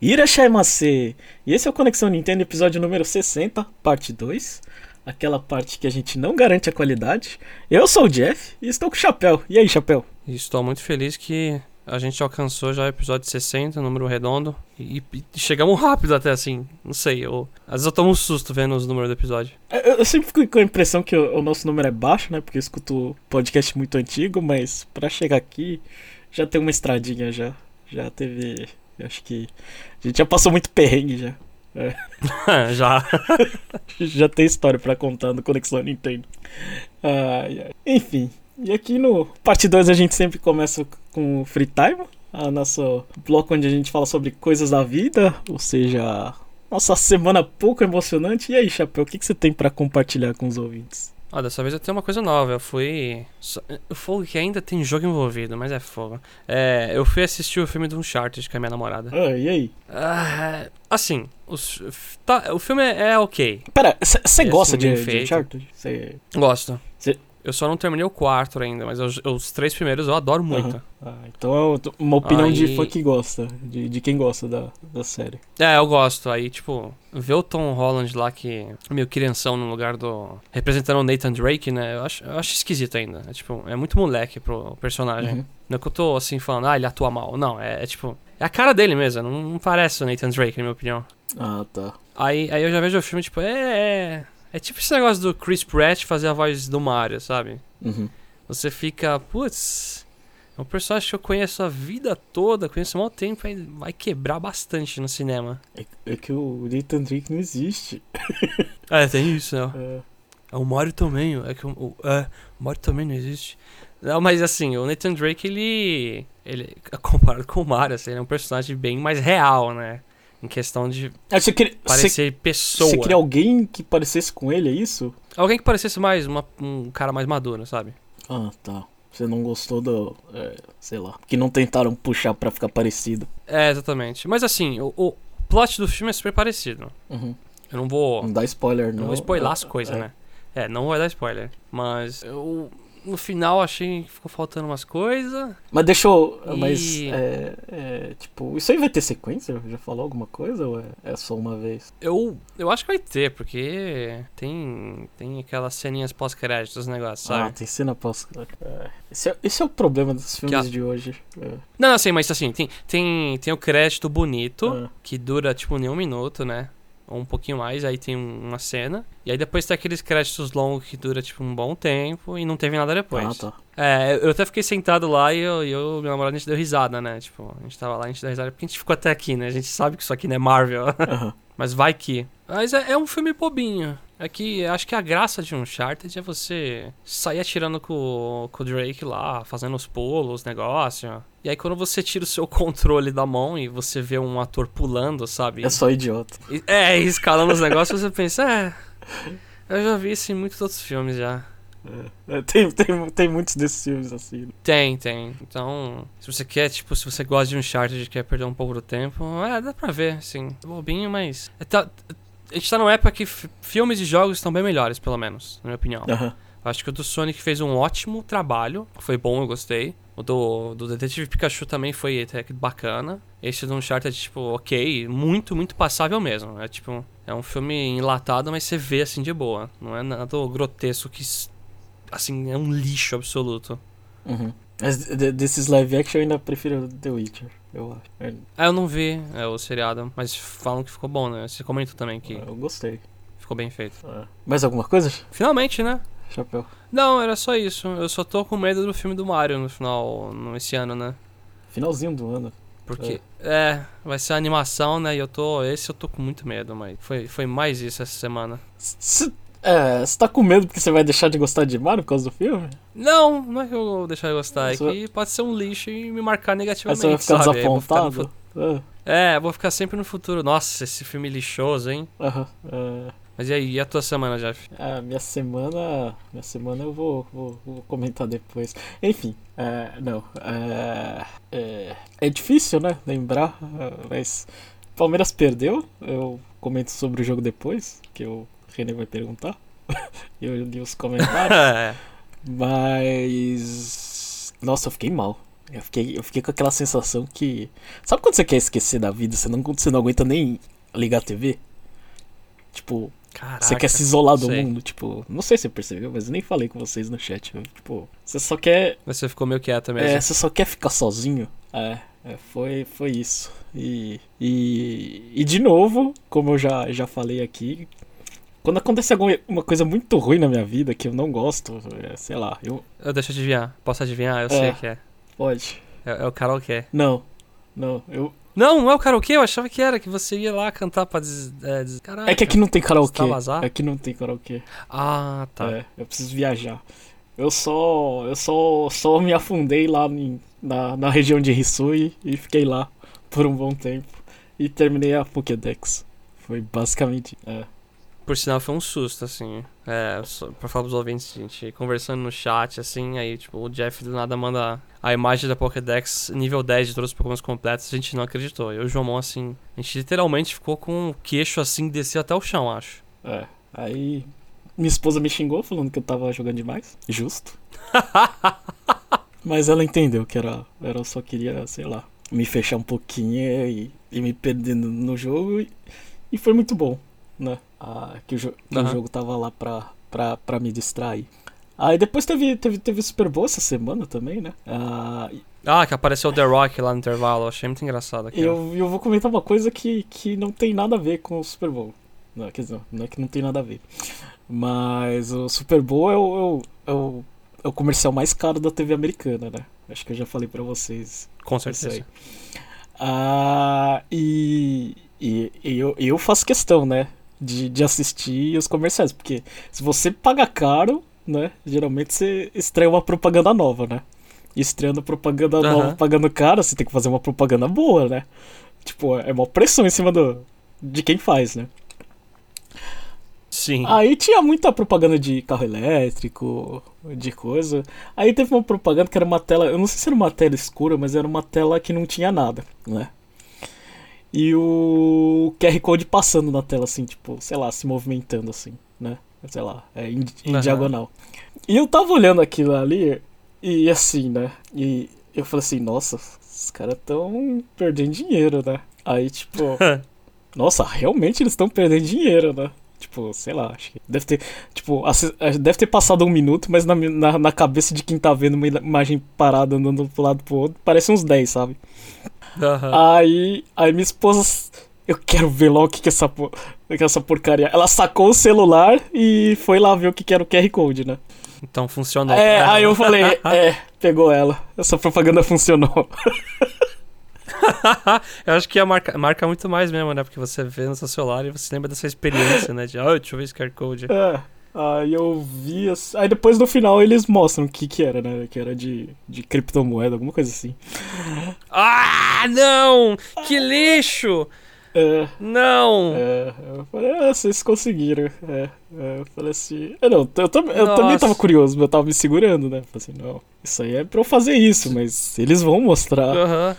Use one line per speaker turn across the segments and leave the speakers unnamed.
Irashaimase! E esse é o Conexão Nintendo, episódio número 60, parte 2. Aquela parte que a gente não garante a qualidade. Eu sou o Jeff e estou com o Chapéu. E aí, Chapéu?
Estou muito feliz que a gente alcançou já o episódio 60, número redondo. E, e chegamos rápido até assim. Não sei, eu, às vezes eu tomo um susto vendo os números do episódio.
Eu, eu sempre fico com a impressão que o, o, nosso número é baixo, né? Porque eu escuto podcast muito antigo, mas para chegar aqui já tem uma estradinha já. Já teve acho que a gente já passou muito perrengue já.
É. já.
já tem história para contar no Conexão Nintendo. Enfim, e aqui no parte 2 a gente sempre começa com o Free Time, a nosso bloco onde a gente fala sobre coisas da vida, ou seja, nossa semana pouco emocionante. E aí, Chapéu, o que, que você tem para compartilhar com os ouvintes?
Ah, dessa vez eu tenho uma coisa nova. Eu fui. Fogo que ainda tem jogo envolvido, mas é fogo. É, eu fui assistir o filme do Uncharted com a minha namorada.
Ah, e aí?
Ah, assim, os, tá, o filme é, é ok.
Pera, você é, gosta assim, de, de Uncharted?
Cê... Gosto. Cê... Eu só não terminei o quarto ainda, mas os, os três primeiros eu adoro muito. Uhum.
Ah, então é uma opinião aí... de fã que gosta, de, de quem gosta da, da série.
É, eu gosto. Aí, tipo, ver o Tom Holland lá que meio crianção no lugar do. representando o Nathan Drake, né? Eu acho, eu acho esquisito ainda. É, tipo, é muito moleque pro personagem. Uhum. Não é que eu tô assim falando, ah, ele atua mal. Não, é, é tipo. É a cara dele mesmo, não, não parece o Nathan Drake, na minha opinião.
Ah, tá.
Aí, aí eu já vejo o filme, tipo, é, é é tipo esse negócio do Chris Pratt fazer a voz do Mario, sabe?
Uhum.
Você fica, putz, é um personagem que eu conheço a vida toda, conheço há muito tempo, aí vai quebrar bastante no cinema.
É, é que o Nathan Drake não existe.
é, tem isso, né? É. é o Mario também, é que o, é, o Mario também não existe. Não, mas assim, o Nathan Drake, ele. ele comparado com o Mario, assim, ele é um personagem bem mais real, né? Em questão de
ah, você queria,
parecer você, pessoa.
Você queria alguém que parecesse com ele, é isso?
Alguém que parecesse mais uma, um cara mais maduro, sabe?
Ah, tá. Você não gostou do. É, sei lá. Que não tentaram puxar para ficar parecido.
É, exatamente. Mas assim, o, o, plot do filme é super parecido.
Uhum.
Eu não vou.
Não dá spoiler, não.
Não vou spoiler as coisas, é. né? É, não vai dar spoiler. Mas eu no final achei que ficou faltando umas coisas.
Mas deixou. E... Mas. É, é, tipo, isso aí vai ter sequência? Já falou alguma coisa ou é, é, só uma vez?
Eu, eu acho que vai ter, porque tem, tem aquelas ceninhas pós-créditos, negócio, sabe?
Ah, tem cena pós-crédito. Esse, é, esse é o problema dos filmes a... de hoje. É.
Não, assim, mas assim, tem, tem, tem o crédito bonito, ah. que dura tipo nem um minuto, né? Ou um pouquinho mais, aí tem uma cena. E aí depois tem aqueles créditos longos que dura tipo um bom tempo e não teve nada depois.
Ah, tá.
É, eu até fiquei sentado lá e eu, eu minha namorada, a gente deu risada, né? Tipo, a gente tava lá, a gente deu risada porque a gente ficou até aqui, né? A gente sabe que isso aqui não é Marvel.
Uhum.
Mas vai que. Mas é, é um filme bobinho. É que acho que a graça de Uncharted é você sair atirando com, com o Drake lá, fazendo os pulos, os negócios. E aí quando você tira o seu controle da mão e você vê um ator pulando, sabe?
É só idiota.
E, é, escalando os negócios, você pensa, é. Eu já vi isso em muitos outros filmes já.
É, é, tem, tem, tem muitos desses filmes assim.
Tem, tem. Então, se você quer, tipo, se você gosta de Uncharted e quer perder um pouco do tempo, é, dá pra ver, sim. Bobinho, mas. É, tá, a gente tá numa época que filmes e jogos estão bem melhores, pelo menos, na minha opinião.
Uhum.
Acho que o do Sonic fez um ótimo trabalho. Foi bom, eu gostei. O do, do Detetive Pikachu também foi até bacana. Esse do Uncharted, tipo, ok. Muito, muito passável mesmo. É tipo, é um filme enlatado, mas você vê assim de boa. Não é nada grotesco que, assim, é um lixo absoluto.
Uhum. Mas desses live action eu ainda prefiro The Witcher, eu acho.
É. Ah, eu não vi é, o seriado, mas falam que ficou bom, né? Você comentou também que.
Eu gostei.
Ficou bem feito.
É. Mais alguma coisa?
Finalmente, né?
Chapéu.
Não, era só isso. Eu só tô com medo do filme do Mario no final, no, esse ano, né?
Finalzinho do ano.
Porque, é. é, vai ser animação, né? E eu tô. Esse eu tô com muito medo, mas foi, foi mais isso essa semana.
É, você tá com medo porque você vai deixar de gostar de Mario por causa do filme?
Não, não é que eu vou deixar de gostar, é que pode ser um lixo e me marcar negativamente.
Aí você vai ficar
sabe?
desapontado?
Vou é. é, vou ficar sempre no futuro. Nossa, esse filme lixoso, hein?
Aham. Uh,
Mas e aí, e a tua semana, Jeff?
É, minha semana. Minha semana eu vou, vou, vou comentar depois. Enfim, é, não. É, é, é difícil, né? Lembrar, mas. Palmeiras perdeu. Eu comento sobre o jogo depois, que eu René vai perguntar. eu li os comentários. Mas. Nossa, eu fiquei mal. Eu fiquei, eu fiquei com aquela sensação que. Sabe quando você quer esquecer da vida? Você não, você não aguenta nem ligar a TV? Tipo,
Caraca.
você quer se isolar do
sei.
mundo? Tipo, não sei se você percebeu, mas eu nem falei com vocês no chat. eu, Tipo, você só quer.
Você ficou meio quieto mesmo.
É, você só quer ficar sozinho? É, é, foi, foi isso. E, e, e de novo, como eu já, já falei aqui, quando acontece alguma uma coisa muito ruim na minha vida que eu não gosto, é, sei lá, eu.
Eu, deixa eu adivinhar. Posso adivinhar? Eu sei o que é.
Pode.
é. É o karaokê.
Não, não, eu.
Não, não é o karaokê, eu achava que era, que você ia lá cantar pra des... É, des... Caraca.
É que aqui não tem karaokê. Aqui não tem karaokê.
Ah, tá.
É, eu preciso viajar. Eu só. Eu só, só me afundei lá em- na, na região de Hisui e fiquei lá por um bom tempo. E terminei a Pokédex. Foi basicamente. É.
Por sinal, foi um susto, assim. É, só pra falar pros ouvintes, gente, conversando no chat, assim, aí, tipo, o Jeff do nada manda a imagem da Pokédex nível 10 de todos os Pokémon completos, a gente não acreditou. Eu e o Jomon, assim, a gente literalmente ficou com o queixo, assim, descer até o chão, acho.
É. Aí. Minha esposa me xingou falando que eu tava jogando demais. Justo. Mas ela entendeu que era, era eu só queria, sei lá, me fechar um pouquinho e, e me perdendo no jogo. E, e foi muito bom, né? Ah, que o, jo que o
Aham.
jogo tava lá pra, pra, pra me distrair. Aí depois teve, teve, teve Super Bowl essa semana também, né? Ah,
Ah, que apareceu o The Rock lá no intervalo, eu achei muito engraçado aqui.
eu, eu vou comentar uma coisa que, que não tem nada a ver com o Super Bowl. Não, quer dizer, não é que não tem nada a ver. Mas o Super Bowl é o, é o, é o, é o comercial mais caro da TV americana, né? Acho que eu já falei pra vocês
Com certeza.
Ah, e, e, e eu, eu faço questão, né? De, de assistir os comerciais, porque se você paga caro, né? Geralmente você estreia uma propaganda nova, né? E estreando propaganda
Aham.
nova, pagando caro, você tem que fazer uma propaganda boa, né? Tipo, é uma pressão em cima do, de quem faz, né?
Sim.
Aí tinha muita propaganda de carro elétrico, de coisa. Aí teve uma propaganda que era uma tela, eu não sei se era uma tela escura, mas era uma tela que não tinha nada, né? E o QR Code passando na tela, assim, tipo, sei lá, se movimentando, assim, né? Sei lá, é, em, em
Aham.
diagonal. E eu tava olhando aquilo ali, e assim, né? E eu falei assim, nossa, os caras tão perdendo dinheiro, né? Aí, tipo, nossa, realmente eles estão perdendo dinheiro, né? Tipo, sei lá, acho que deve ter, tipo, eh, deve ter passado um minuto, mas na, na, na cabeça de quem tá vendo uma imagem parada andando pro lado pro outro, parece uns 10, sabe?
Aham.
Aí, aí minha esposa, eu quero ver lá o que que é essa, por- que é essa porcaria. Ela sacou o celular e foi lá ver o que que era o QR Code, né?
Então funcionou.
É, aí eu falei, é, pegou ela. Essa propaganda funcionou.
eu acho que marca, marca muito mais mesmo, né? Porque você vê no seu celular e você lembra dessa experiência, né? De, oh, deixa eu ver esse QR Code.
É. Aí eu vi. as- Aí depois no final eles mostram o que que era, né? Que era de, de criptomoeda, alguma coisa assim.
Ah, não! Que lixo!
É,
Não!
é. Eu falei, ah, vocês conseguiram. É, é, eu falei assim. Eu, não, eu, tam- eu também tava curioso, mas eu tava me segurando, né? Falei assim, não, isso aí é pra eu fazer isso, mas eles vão mostrar.
Aham.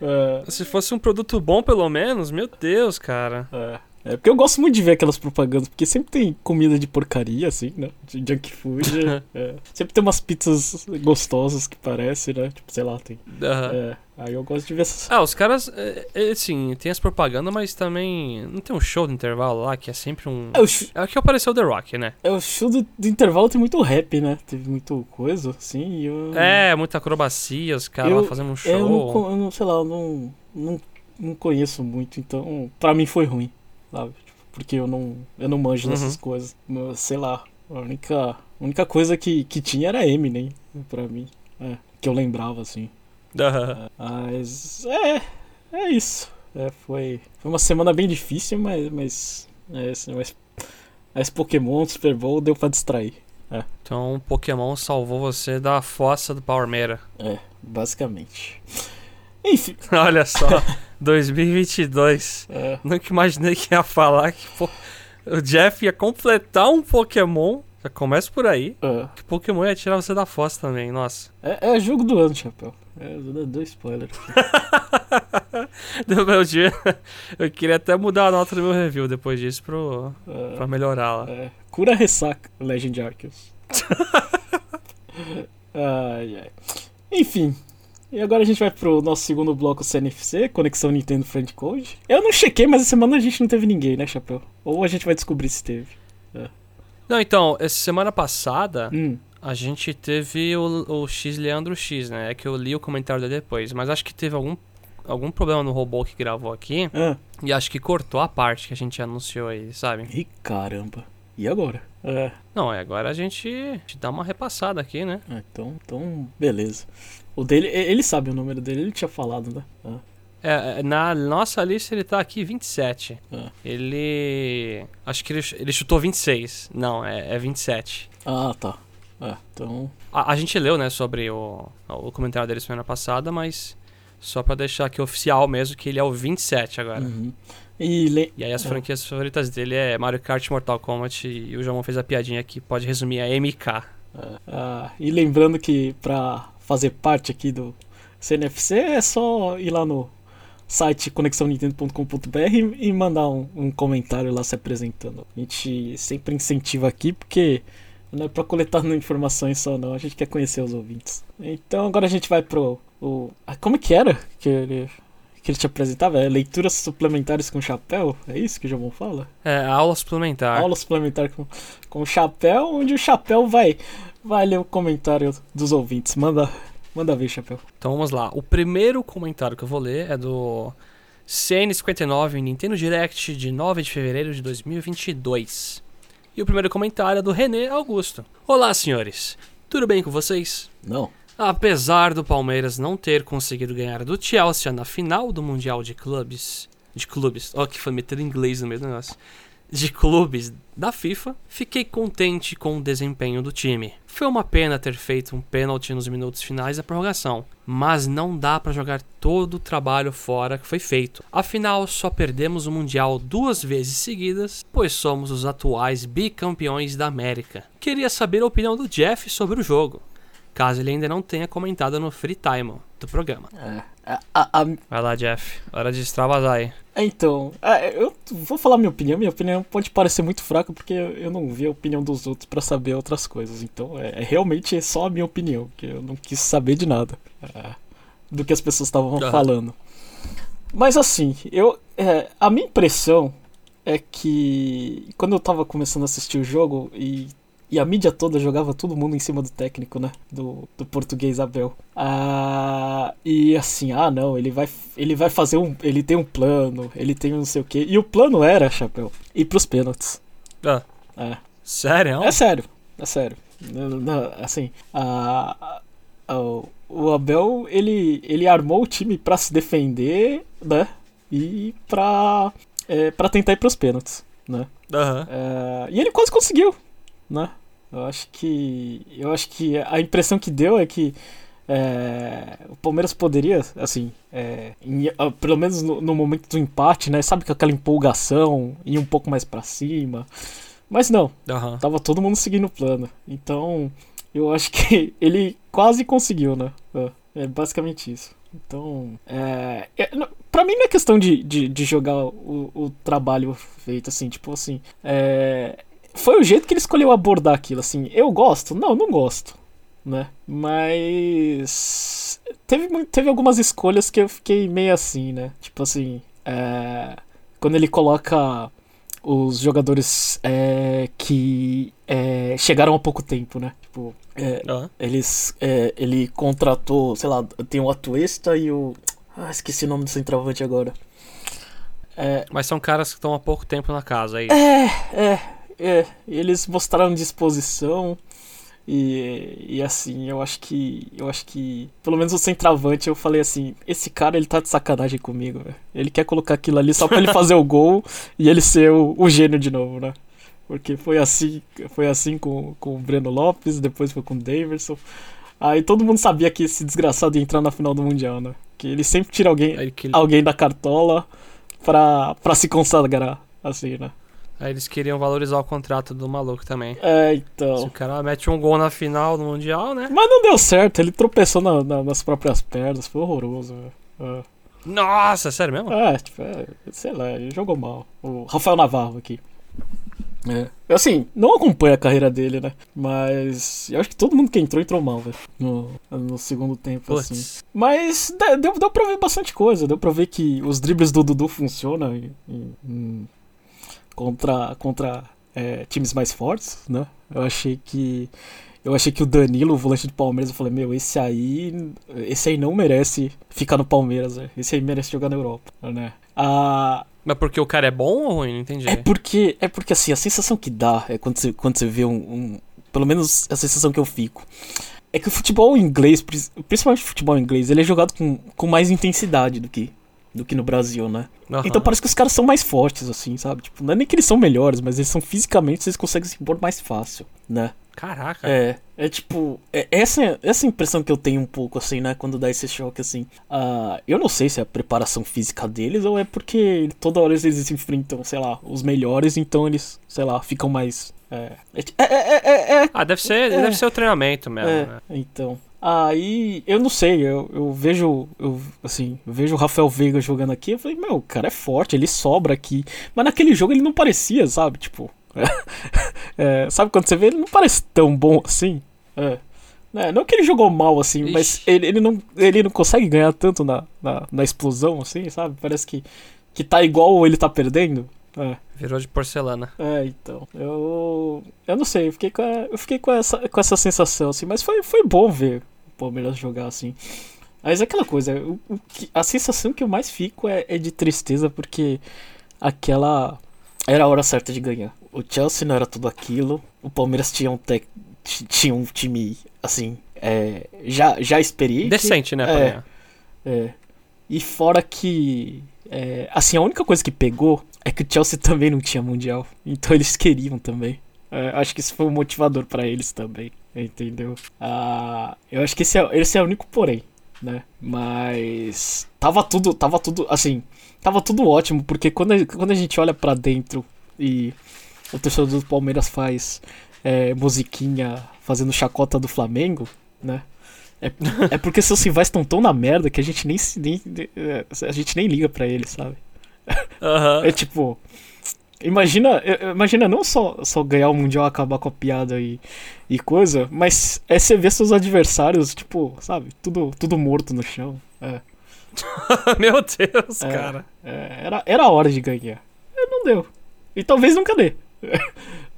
É,
Se fosse um produto bom, pelo menos, meu Deus, cara.
é. É porque eu gosto muito de ver aquelas propagandas, porque sempre tem comida de porcaria, assim, né? De junk food. é. Sempre tem umas pizzas gostosas que parece, né? Tipo, sei lá, tem. É, aí eu gosto de ver essas.
Ah, os caras, é, é, assim, tem as propagandas, mas também. Não tem um show do intervalo lá que é sempre um.
É, o, sh-
É o que apareceu The Rock, né?
é, o show do, do intervalo tem muito rap, né? Teve muito coisa, assim, eu.
É, muita acrobacia, os caras
Eu-
lá fazendo um show.
Eu não, eu não sei lá, eu não, não, não conheço muito, então pra mim foi ruim, sabe? Tipo, Porque eu não, eu não manjo
Uhum.
dessas coisas. Sei lá, a única, a única coisa que, que tinha era Eminem, pra mim. É, que eu lembrava, assim.
Aham.
Mas é, é isso. É, foi, foi uma semana bem difícil, mas, mas, é, mas, mas Pokémon, Super Bowl deu pra distrair.
Então o Pokémon salvou você da fossa do Power Mera.
É, basicamente. Enfim,
Olha só, 2022.
é,
Nunca imaginei que ia falar que pô, o Jeff ia completar um Pokémon. Já começa por aí.
é,
Que Pokémon ia tirar você da fossa também, nossa.
é, é jogo do ano, Chapéu. É, eu dou dois spoilers.
Do meu dia. Eu queria até mudar a nota do meu review depois disso pro,
É,
pra melhorar lá.
é, cura ressaca, Legend Arceus. ai, ai. Enfim, E agora a gente vai pro nosso segundo bloco CNFC, Conexão Nintendo Friend Code. Eu não chequei, mas essa semana a gente não teve ninguém, né, Chapéu? Ou a gente vai descobrir se teve.
Não, então, essa semana passada
Hum,
a gente teve o, o X Leandro X, né? É que eu li o comentário dele depois, mas acho que teve algum, algum problema no robô que gravou aqui
ah,
e acho que cortou a parte que a gente anunciou aí, sabe?
ih, caramba. E agora? É,
Não, é, agora a gente, a gente dá uma repassada aqui, né?
ah, então, então, beleza. O dele, ele sabe o número dele, ele tinha falado, né? Ah,
É, é, na nossa lista ele tá aqui 27.
Ah.
Ele. Acho que ele, ele chutou 26. Não, é, é 27.
ah tá. Ah, então,
A, a gente leu, né, sobre o, o comentário dele semana passada, mas só pra deixar aqui oficial mesmo que ele é o 27 agora.
uhum. E, le-
E aí as
É.
franquias favoritas dele é Mario Kart, Mortal Kombat e o João fez a piadinha que pode resumir a MK.
Ah, e lembrando que pra fazer parte aqui do CNFC é só ir lá no site conexãonintendo.com.br e mandar um, um comentário lá se apresentando. A gente sempre incentiva aqui porque não é pra coletar informações só não, a gente quer conhecer os ouvintes. Então agora a gente vai pro... O, ah, como que era que ele, que ele te apresentava? É leituras suplementares com chapéu? É isso que o Jomon fala?
É, aula suplementar.
aula suplementar com, com Chapéu, onde o Chapéu vai, vai ler o comentário dos ouvintes. Manda, manda ver, Chapéu.
Então vamos lá. O primeiro comentário que eu vou ler é do CN59 Nintendo Direct de 9 de fevereiro de 2022. E o primeiro comentário é do René Augusto. Olá, senhores. Tudo bem com vocês?
Não.
Apesar do Palmeiras não ter conseguido ganhar do Chelsea na final do Mundial de Clubes. De clubes. Ó, que foi meter inglês no meio do negócio. De clubes da FIFA, fiquei contente com o desempenho do time. Foi uma pena ter feito um pênalti nos minutos finais da prorrogação, mas não dá pra jogar todo o trabalho fora que foi feito. Afinal, só perdemos o Mundial duas vezes seguidas, pois somos os atuais bicampeões da América. Queria saber a opinião do Jeff sobre o jogo caso ele ainda não tenha comentado no free time do programa.
É, a- a-
Vai lá, Jeff. Hora de extravasar aí.
então, é, eu vou falar minha opinião. Minha opinião pode parecer muito fraca porque eu não vi a opinião dos outros pra saber outras coisas. Então, é, é realmente só a minha opinião, porque eu não quis saber de nada é, do que as pessoas estavam falando. Mas assim, eu, é, a minha impressão é que quando eu tava começando a assistir o jogo e, e a mídia toda jogava todo mundo em cima do técnico, né? Do, do português Abel. Ah, e assim, ah não, ele vai, ele vai fazer um. Ele tem um plano, ele tem um não sei o quê. E o plano era, Chapéu, ir pros pênaltis.
Ah,
É.
sério?
É sério, é sério. Assim, a, a- o- Abel, ele, ele armou o time pra se defender, né? E pra, é, pra tentar ir pros pênaltis, né?
Aham.
É, e ele quase conseguiu, né? Eu acho que. Eu acho que a impressão que deu é que é, o Palmeiras poderia, assim, é, em- pelo menos no, no momento do empate, né? Sabe com aquela empolgação, ir um pouco mais pra cima. Mas não,
Aham.
Tava todo mundo seguindo o plano. Então, eu acho que ele quase conseguiu, né? É, é basicamente isso. Então, é, é, pra mim não é questão de, de, de jogar o, o trabalho feito, assim, tipo assim. é, foi o jeito que ele escolheu abordar aquilo, assim. Eu gosto? Não, não gosto, né? Mas. Teve, teve algumas escolhas que eu fiquei meio assim, né? Tipo assim. é, quando ele coloca os jogadores é, que é, chegaram há pouco tempo, né? Tipo,
Aham.
eles, é, ele contratou, sei lá, tem o Atuesta e o. Ah, esqueci o nome do centroavante agora. É,
Mas são caras que estão há pouco tempo na casa aí.
é, é. Eles mostraram disposição. E, e assim, eu acho que. Eu acho que. Pelo menos o centroavante, eu falei assim, esse cara ele tá de sacanagem comigo, velho. Ele quer colocar aquilo ali só pra ele fazer o gol e ele ser o, o gênio de novo, né? Porque foi assim, foi assim com, com o Breno Lopes, depois foi com o Daverson. Aí todo mundo sabia que esse desgraçado ia entrar na final do Mundial, né? Que ele sempre tira alguém, alguém da cartola pra, pra se consagrar, assim, né?
Aí eles queriam valorizar o contrato do maluco também.
É,
Se
então.
o cara mete um gol na final do Mundial, né?
Mas não deu certo, ele tropeçou na- na- nas próprias pernas, foi horroroso, velho.
Nossa, sério mesmo?
É, é, tipo, é, sei lá, ele jogou mal. O Rafael Navarro aqui. É. Assim, não acompanho a carreira dele, né? Mas eu acho que todo mundo que entrou, entrou mal, velho. No, no segundo tempo,
Puts.
assim. Mas deu, deu pra ver bastante coisa. Deu pra ver que os dribles do Dudu funcionam em- em- em- contra, contra é, times mais fortes, né? Eu achei que. Eu achei que o Danilo, o volante do Palmeiras, eu falei, meu, esse aí. Esse aí não merece ficar no Palmeiras, velho. Esse aí merece jogar na Europa, né? Ah,
Mas porque o cara é bom ou ruim? Não entendi.
é porque, é porque assim, a sensação que dá é quando você, quando você vê um, um- Pelo menos a sensação que eu fico. É que o futebol inglês, principalmente o futebol inglês, ele é jogado com, com mais intensidade do que, do que no Brasil, né?
Aham.
Então parece que os caras são mais fortes, assim, sabe? Tipo, não é nem que eles são melhores, mas eles são fisicamente, eles conseguem se impor mais fácil, né?
Caraca.
É, é tipo, é essa, essa impressão que eu tenho um pouco, assim, né, quando dá esse choque, assim. Ah, eu não sei se é a preparação física deles ou é porque toda hora eles se enfrentam, sei lá, os melhores, então eles, sei lá, ficam mais. É, é, é, é, é, é,
Ah, deve ser,
É.
deve ser o treinamento mesmo,
é,
né?
então. Aí, eu não sei, eu, eu vejo, eu, assim, eu vejo o Rafael Veiga jogando aqui, eu falei, meu, o cara é forte, ele sobra aqui. Mas naquele jogo ele não parecia, sabe? Tipo, é, sabe quando você vê, ele não parece tão bom assim. É. É, não que ele jogou mal, assim,
Ixi.
mas ele, ele, não, ele não consegue ganhar tanto na, na, na explosão, assim, sabe? Parece que, que tá igual ou ele tá perdendo. É.
Virou de porcelana.
É, então. Eu. Eu não sei, eu fiquei com, a- eu fiquei com, essa, com essa sensação, assim, mas foi, foi bom ver o Palmeiras jogar assim. Mas é aquela coisa, o, o que- a sensação que eu mais fico é, é de tristeza, porque aquela. Era a hora certa de ganhar. O Chelsea não era tudo aquilo, o Palmeiras tinha um, tec, ti- tinha um time, assim, é, já, já experiente.
Decente, né, pra
É. É. E fora que. é, assim, a única coisa que pegou é que o Chelsea também não tinha Mundial. Então eles queriam também. É, acho que isso foi um motivador pra eles também. Entendeu? Ah, eu acho que esse é, esse é o único porém, né? Mas. Tava tudo. Tava tudo. Assim. Tava tudo ótimo, porque quando a, quando a gente olha pra dentro e o torcedor do Palmeiras faz é, musiquinha fazendo chacota do Flamengo, né? É, é porque seus rivais estão tão na merda que a gente nem, nem é, a gente nem liga pra eles, sabe?
Aham.
É tipo, imagina, é, é, imagina não só, só ganhar o mundial, acabar com a piada e, e coisa, mas é você ver seus adversários, tipo, sabe, tudo tudo morto no chão. É,
Meu Deus,
É.
cara.
é, era era a hora de ganhar. Não deu. E talvez nunca dê.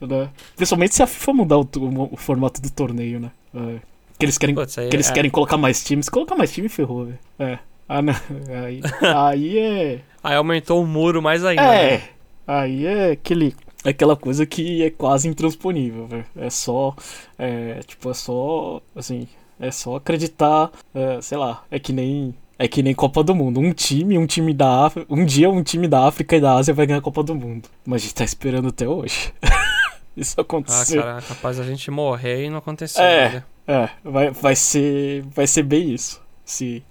Né? Principalmente se a FIFA mudar o, tu- o formato do torneio, né? É. Que eles querem
Putz, aí
Que eles
é-
querem colocar mais times. Colocar mais time ferrou, velho. É. Ah, não. Aí, aí é.
Aí aumentou o muro mais ainda.
É.
né?
Aí é aquele. Aquela coisa que é quase intransponível, velho. É só. É, tipo, é só. Assim. É só acreditar. é, sei lá. É que nem. É que nem Copa do Mundo. Um time, um time da África. Um dia um time da África e da Ásia vai ganhar a Copa do Mundo. Mas a gente tá esperando até hoje. Isso
Ah,
aconteceu.
cara, capaz a gente morrer e não aconteceu.
É.
né?
É, vai, vai ser. Vai ser bem isso. Se,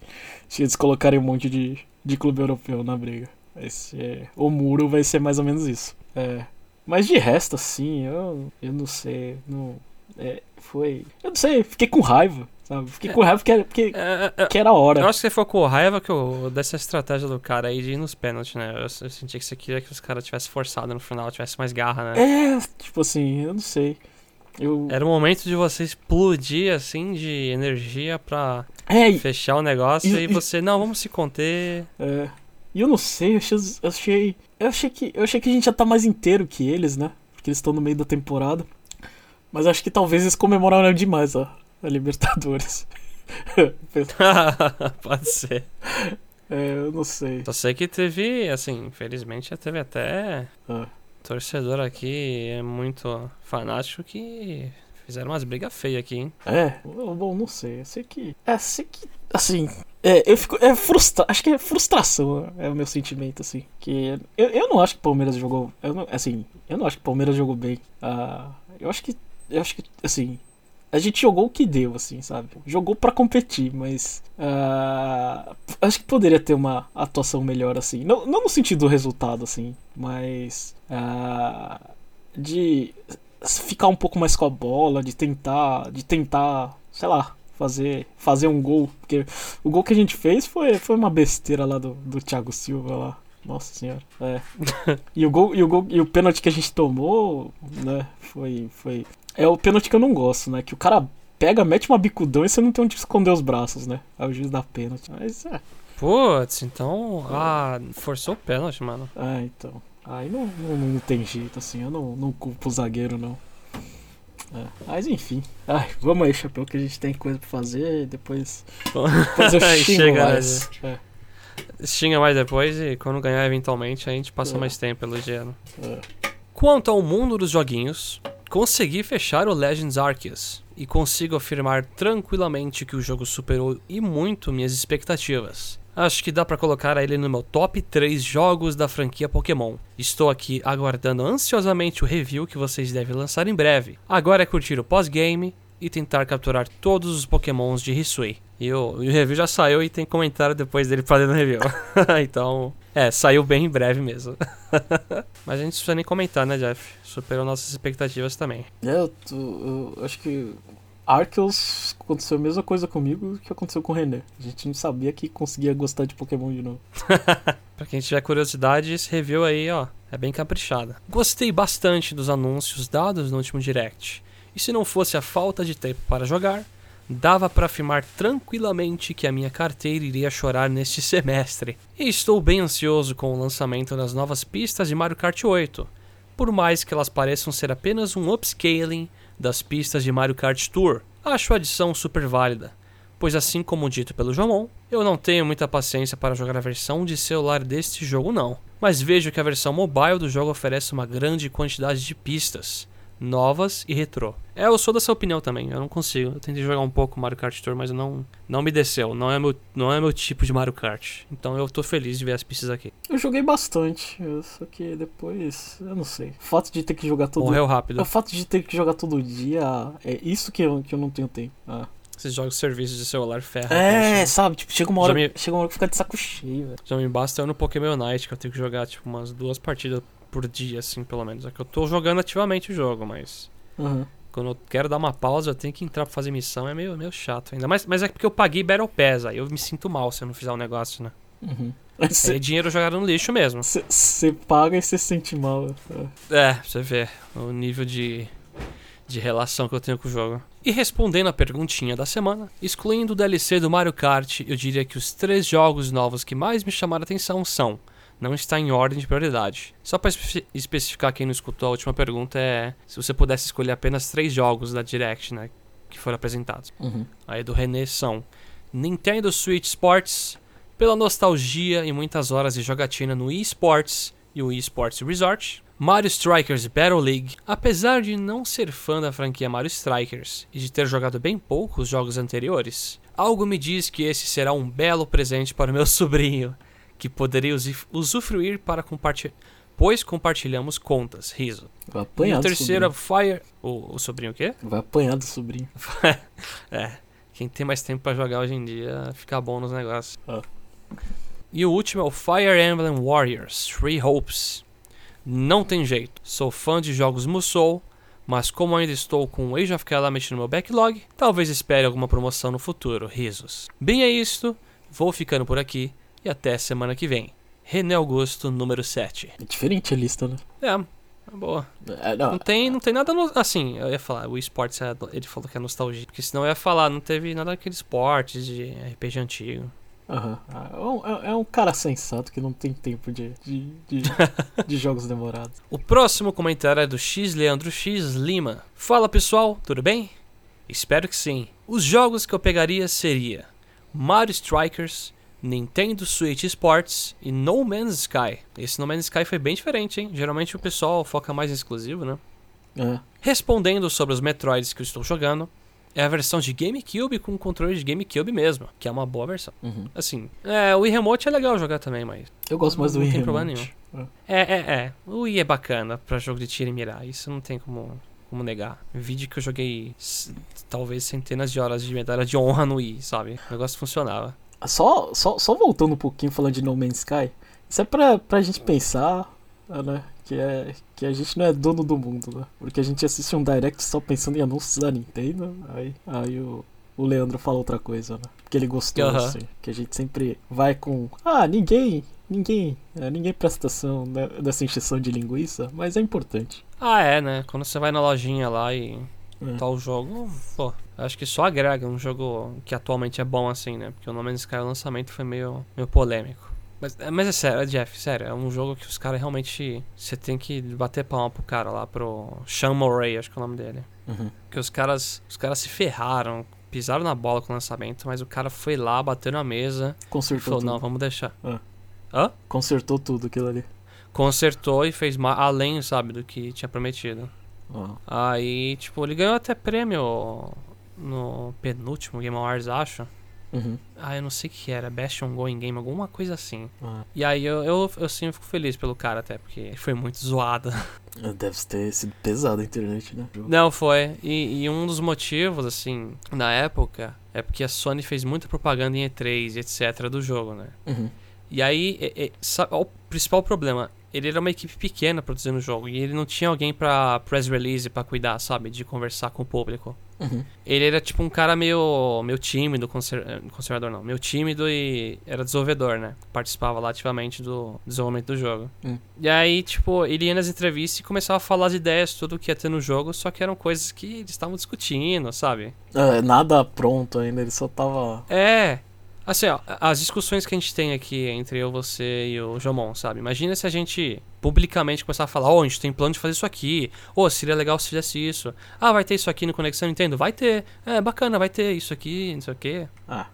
se eles colocarem um monte de, de clube europeu na briga. Vai ser, o muro vai ser mais ou menos isso. É. Mas de resto, assim, eu, eu não sei. Não, é, foi. Eu não sei, fiquei com raiva, sabe? Fiquei com raiva porque, era- porque,
É, é,
que era a hora.
Eu acho que você ficou com raiva que eu, dessa estratégia do cara aí de ir nos pênaltis, né? Eu, eu senti que você queria que os caras tivessem forçado no final, tivesse mais garra, né?
É, tipo assim, eu não sei. Eu.
Era o momento de você explodir, assim, de energia pra
É,
fechar o negócio
E-
e,
e-
você, não, vamos se conter.
É. E eu não sei, eu achei, eu achei. Eu achei que. Eu achei que a gente já tá mais inteiro que eles, né? Porque eles estão no meio da temporada. Mas acho que talvez eles comemoraram demais a, a Libertadores.
Pode ser.
é, eu não sei.
Só sei que teve, assim, infelizmente já teve até
Ah.
Torcedor aqui é muito fanático que fizeram umas brigas feias aqui, hein?
É, bom, não sei. Eu sei que. É, sei que. Assim. É, eu fico. É frustra... Acho que é frustração, é o meu sentimento, assim. Que. Eu, eu não acho que o Palmeiras jogou. Eu não, assim, eu não acho que o Palmeiras jogou bem. Ah, eu acho que. Eu acho que, assim. A gente jogou o que deu, assim, sabe? Jogou pra competir, mas. ah, acho que poderia ter uma atuação melhor, assim. Não, não no sentido do resultado, assim, mas. ah, de ficar um pouco mais com a bola, de tentar, de tentar, sei lá, fazer, fazer um gol, porque o gol que a gente fez foi, foi uma besteira lá do, do Thiago Silva lá. Nossa senhora. É. e, o gol, e, o gol, e o pênalti que a gente tomou, né? Foi. foi... É o pênalti que eu não gosto, né? Que o cara pega, mete uma bicudão e você não tem onde esconder os braços, né? Aí o juiz dá pênalti. Mas é.
Putz, então. Ah, forçou o pênalti, mano.
Ah, então. Aí não, não, não tem jeito, assim. Eu não, não culpo o zagueiro, não. É, mas enfim. Ai, vamos aí, Chapéu, que a gente tem coisa pra fazer. Depois, depois eu xingo
Chega,
mais. É,
Xinga mais depois e quando ganhar eventualmente a gente passa
É.
mais tempo elogiando.
é.
Quanto ao mundo dos joguinhos, consegui fechar o Legends Arceus e consigo afirmar tranquilamente que o jogo superou e muito minhas expectativas. Acho que dá pra colocar ele no meu top 3 jogos da franquia Pokémon. Estou aqui aguardando ansiosamente o review que vocês devem lançar em breve. Agora é curtir o pós-game e tentar capturar todos os Pokémons de Hisui. E o, o review já saiu e tem comentário depois dele fazendo review. então, é, saiu bem em breve mesmo. Mas a gente não precisa nem comentar, né, Jeff? Superou nossas expectativas também.
É, eu, tô- eu acho que Arceus aconteceu a mesma coisa comigo que aconteceu com o René. A gente não sabia que conseguia gostar de Pokémon de novo.
Pra quem tiver curiosidade, esse review aí, ó, é bem caprichada. Gostei bastante dos anúncios dados no último Direct. E se não fosse a falta de tempo para jogar, dava para afirmar tranquilamente que a minha carteira iria chorar neste semestre. E estou bem ansioso com o lançamento das novas pistas de Mario Kart 8. Por mais que elas pareçam ser apenas um upscaling das pistas de Mario Kart Tour, acho a adição super válida pois assim como dito pelo Jomon, eu não tenho muita paciência para jogar a versão de celular deste jogo não, mas vejo que a versão mobile do jogo oferece uma grande quantidade de pistas, novas e retrô. É, eu sou dessa opinião também, eu não consigo, eu tentei jogar um pouco Mario Kart Tour, mas não, não me desceu, não é, meu, não é meu tipo de Mario Kart, então eu tô feliz de ver as pistas aqui.
Eu joguei bastante, só que depois, eu não sei. O fato de ter que jogar todo
Morreu rápido.
o fato de ter que jogar todo dia, é isso que eu, que eu não tenho tempo. Ah.
Esses jogos de celular ferram.
É, sabe? Tipo, chega uma hora,
me-
chega uma hora que fica de saco cheio, velho.
Já me basta eu no Pokémon Unite, que eu tenho que jogar tipo umas duas partidas por dia, assim, pelo menos. É que eu tô jogando ativamente o jogo, mas
Aham.
quando eu quero dar uma pausa, eu tenho que entrar pra fazer missão, é meio, meio chato ainda. Mas, mas é porque eu paguei Battle Pass, aí eu me sinto mal se eu não fizer um negócio, né?
Uhum.
Aí é
Você
dinheiro jogado no lixo mesmo.
paga e você se sente mal. é.
É, você vê o nível de, de relação que eu tenho com o jogo. E respondendo a perguntinha da semana, excluindo o DLC do Mario Kart, eu diria que os três jogos novos que mais me chamaram a atenção são. Não está em ordem de prioridade. Só para especificar quem não escutou, a última pergunta é se você pudesse escolher apenas três jogos da Direct, né? Que foram apresentados.
Uhum.
Aí do René são Nintendo Switch Sports, pela nostalgia e muitas horas de jogatina no Wii Sports e o Wii Sports Resort. Mario Strikers Battle League, apesar de não ser fã da franquia Mario Strikers e de ter jogado bem pouco os jogos anteriores, algo me diz que esse será um belo presente para o meu sobrinho, que poderia usi- usufruir para compartilhar, pois compartilhamos contas, riso.
Vai
E
apanhar
o
do
terceiro é. Fire... O, o sobrinho o quê?
Vai apanhar do sobrinho.
é, quem tem mais tempo pra jogar hoje em dia fica bom nos negócios.
Ah.
E o último é o Fire Emblem Warriors Three Hopes. Não tem jeito, sou fã de jogos Musou, mas como ainda estou com o Age of Calamity no meu backlog, talvez espere alguma promoção no futuro, risos. Bem é isto, vou ficando por aqui e até semana que vem. René Augusto, número 7.
É diferente a lista, né?
É, é boa.
É,
Não
não,
tem, não tem nada no, assim, eu ia falar, o esportes é, ele falou que é nostalgia, porque senão eu ia falar, não teve nada daqueles esportes de RPG antigo.
aham. Ah, é um- é, é um cara sensato que não tem tempo de, de, de, de jogos demorados.
O próximo comentário é do X Leandro X Lima. Fala pessoal, tudo bem? Espero que sim. Os jogos que eu pegaria seria Mario Strikers, Nintendo Switch Sports e No Man's Sky. Esse No Man's Sky foi bem diferente, hein? Geralmente o pessoal foca mais em exclusivo, né?
É.
Respondendo sobre os Metroids que eu estou jogando, é a versão de GameCube com controle de GameCube mesmo, que é uma boa versão.
Uhum.
Assim, é, o Wii Remote é legal jogar também, mas.
Eu gosto mais do
Não
Wii
tem problema
Remote.
É, é, é. O Wii é bacana pra jogo de tiro e mirar, isso não tem como, como negar. Vídeo que eu joguei talvez centenas de horas de medalha de honra no Wii, sabe? O negócio funcionava.
Só, só, só voltando um pouquinho falando de No Man's Sky, isso é pra, pra gente pensar, né? Que, é, que a gente não é dono do mundo, né? Porque a gente assiste um direct só pensando em anúncios da Nintendo, aí, aí o, o Leandro fala outra coisa, né? Que ele gostou,
Aham.
assim. Que a gente sempre vai com. Ah, ninguém. ninguém, é, ninguém presta atenção né, nessa encheção de linguiça, mas é importante.
Ah, é, né? Quando você vai na lojinha lá e
É.
tá o jogo, pô, acho que só agrega um jogo que atualmente é bom assim, né? Porque o No Man's Sky o lançamento foi meio, meio polêmico. Mas, é- mas é sério, é, Jeff, sério, é um jogo que os caras realmente. Você tem que bater palma pro cara lá, pro Sean Murray, acho que é o nome dele.
Uhum.
Que os caras, os caras se ferraram, pisaram na bola com o lançamento, mas o cara foi lá, bateu na mesa e
Consertou
falou:
tudo.
não, vamos deixar.
Ah.
Hã?
Consertou tudo aquilo ali.
Consertou e fez além, sabe, do que tinha prometido. Aí, tipo, ele ganhou até prêmio no penúltimo Game Awards, acho.
Uhum.
Ah, eu não sei o que era, Best Ongoing Game, alguma coisa assim.
Ah,
E aí eu, eu, eu sim fico feliz pelo cara até, porque foi muito zoado.
deve ter sido pesado a internet, né?
Não, foi. E, e um dos motivos, assim, na época, é porque a Sony fez muita propaganda em E3 e etc. do jogo, né?
Uhum.
E aí, é- é- sabe, o principal problema, ele era uma equipe pequena produzindo o jogo, e ele não tinha alguém pra press release pra cuidar, sabe? De conversar com o público.
Uhum.
Ele era tipo um cara meio, meio tímido, conser- conservador não, meio tímido e era desenvolvedor, né? Participava lá ativamente do desenvolvimento do jogo.
Hum.
E aí, tipo, ele ia nas entrevistas e começava a falar as ideias, tudo que ia ter no jogo, só que eram coisas que eles estavam discutindo, sabe?
É, nada pronto ainda, ele só tava.
É. Assim, ó, as discussões que a gente tem aqui entre eu, você e o Jomon, sabe? Imagina se a gente publicamente começar a falar, ó, a gente tem plano de fazer isso aqui. Ô, seria legal se fizesse isso. Ah, vai ter isso aqui no Conexão Nintendo? Vai ter. É, bacana, vai ter isso aqui, não sei o quê.
Ah.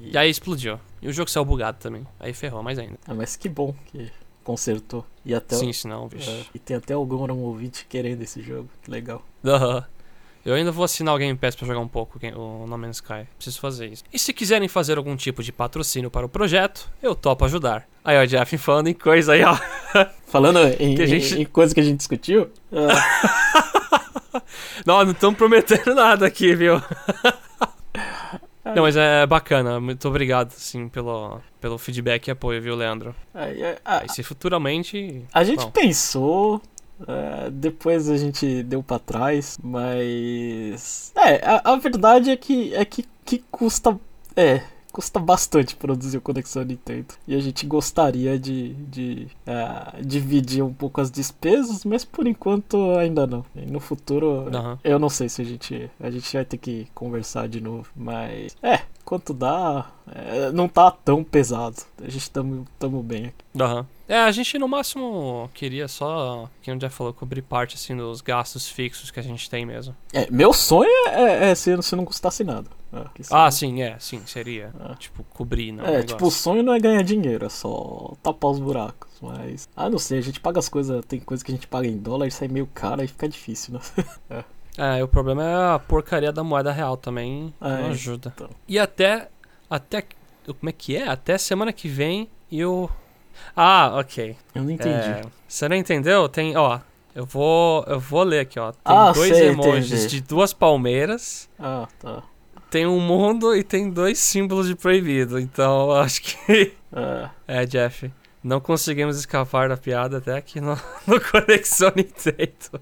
E aí explodiu. E o jogo saiu bugado também. Aí ferrou mais ainda.
Ah, mas que bom que consertou. E até.
Sim, senão, bicho.
é, e tem até algum um ouvinte querendo esse jogo. Que legal.
Aham. Eu ainda vou assinar o Game Pass pra jogar um pouco o No Man's Sky. Preciso fazer isso. E se quiserem fazer algum tipo de patrocínio para o projeto, eu topo ajudar. Aí, ó, Jeff falando em coisa aí, ó.
Falando em,
Que a gente-
em coisa que a gente discutiu. ah,
Não, não estamos prometendo nada aqui, viu? Não, mas é bacana. Muito obrigado, assim, pelo, pelo feedback e apoio, viu, Leandro?
aí, é, ah,
Aí se futuramente.
a gente
Bom.
pensou. É, depois a gente deu pra trás, mas. É, a, a verdade é que, é que, que custa. É, custa bastante produzir o Conexão Nintendo. E a gente gostaria de, de é, dividir um pouco as despesas, mas por enquanto ainda não. E no futuro,
Aham.
eu não sei se a gente. A gente vai ter que conversar de novo, mas. É, quanto dá, é, não tá tão pesado. A gente tamo, tamo bem aqui.
Aham. É, a gente no máximo queria só, que o Jeff falou, cobrir parte, assim, dos gastos fixos que a gente tem mesmo.
É, meu sonho é, é se, se não custasse nada. É,
Ah, sim, é, sim, seria.
Ah.
Tipo, cobrir, não.
É, tipo, o sonho não é ganhar dinheiro, é só tapar os buracos. Mas. Ah, não sei, a gente paga as coisas. Tem coisa que a gente paga em dólar e sai meio caro e fica difícil, né?
É, o problema é a porcaria da moeda real também.
Ah,
não
é,
ajuda.
então.
E até. Até. Como é que é? Até semana que vem eu. Ah, ok.
Eu não entendi.
É, você não entendeu? Tem, ó. Eu vou, eu vou ler aqui, ó. Tem
Ah,
dois
sei,
emojis
entendi.
de duas palmeiras,
Ah, tá.
tem um mundo e tem dois símbolos de proibido. Então, eu acho que.
É,
É, Jeff. Não conseguimos escapar da piada até aqui no, no Conexão Nintendo.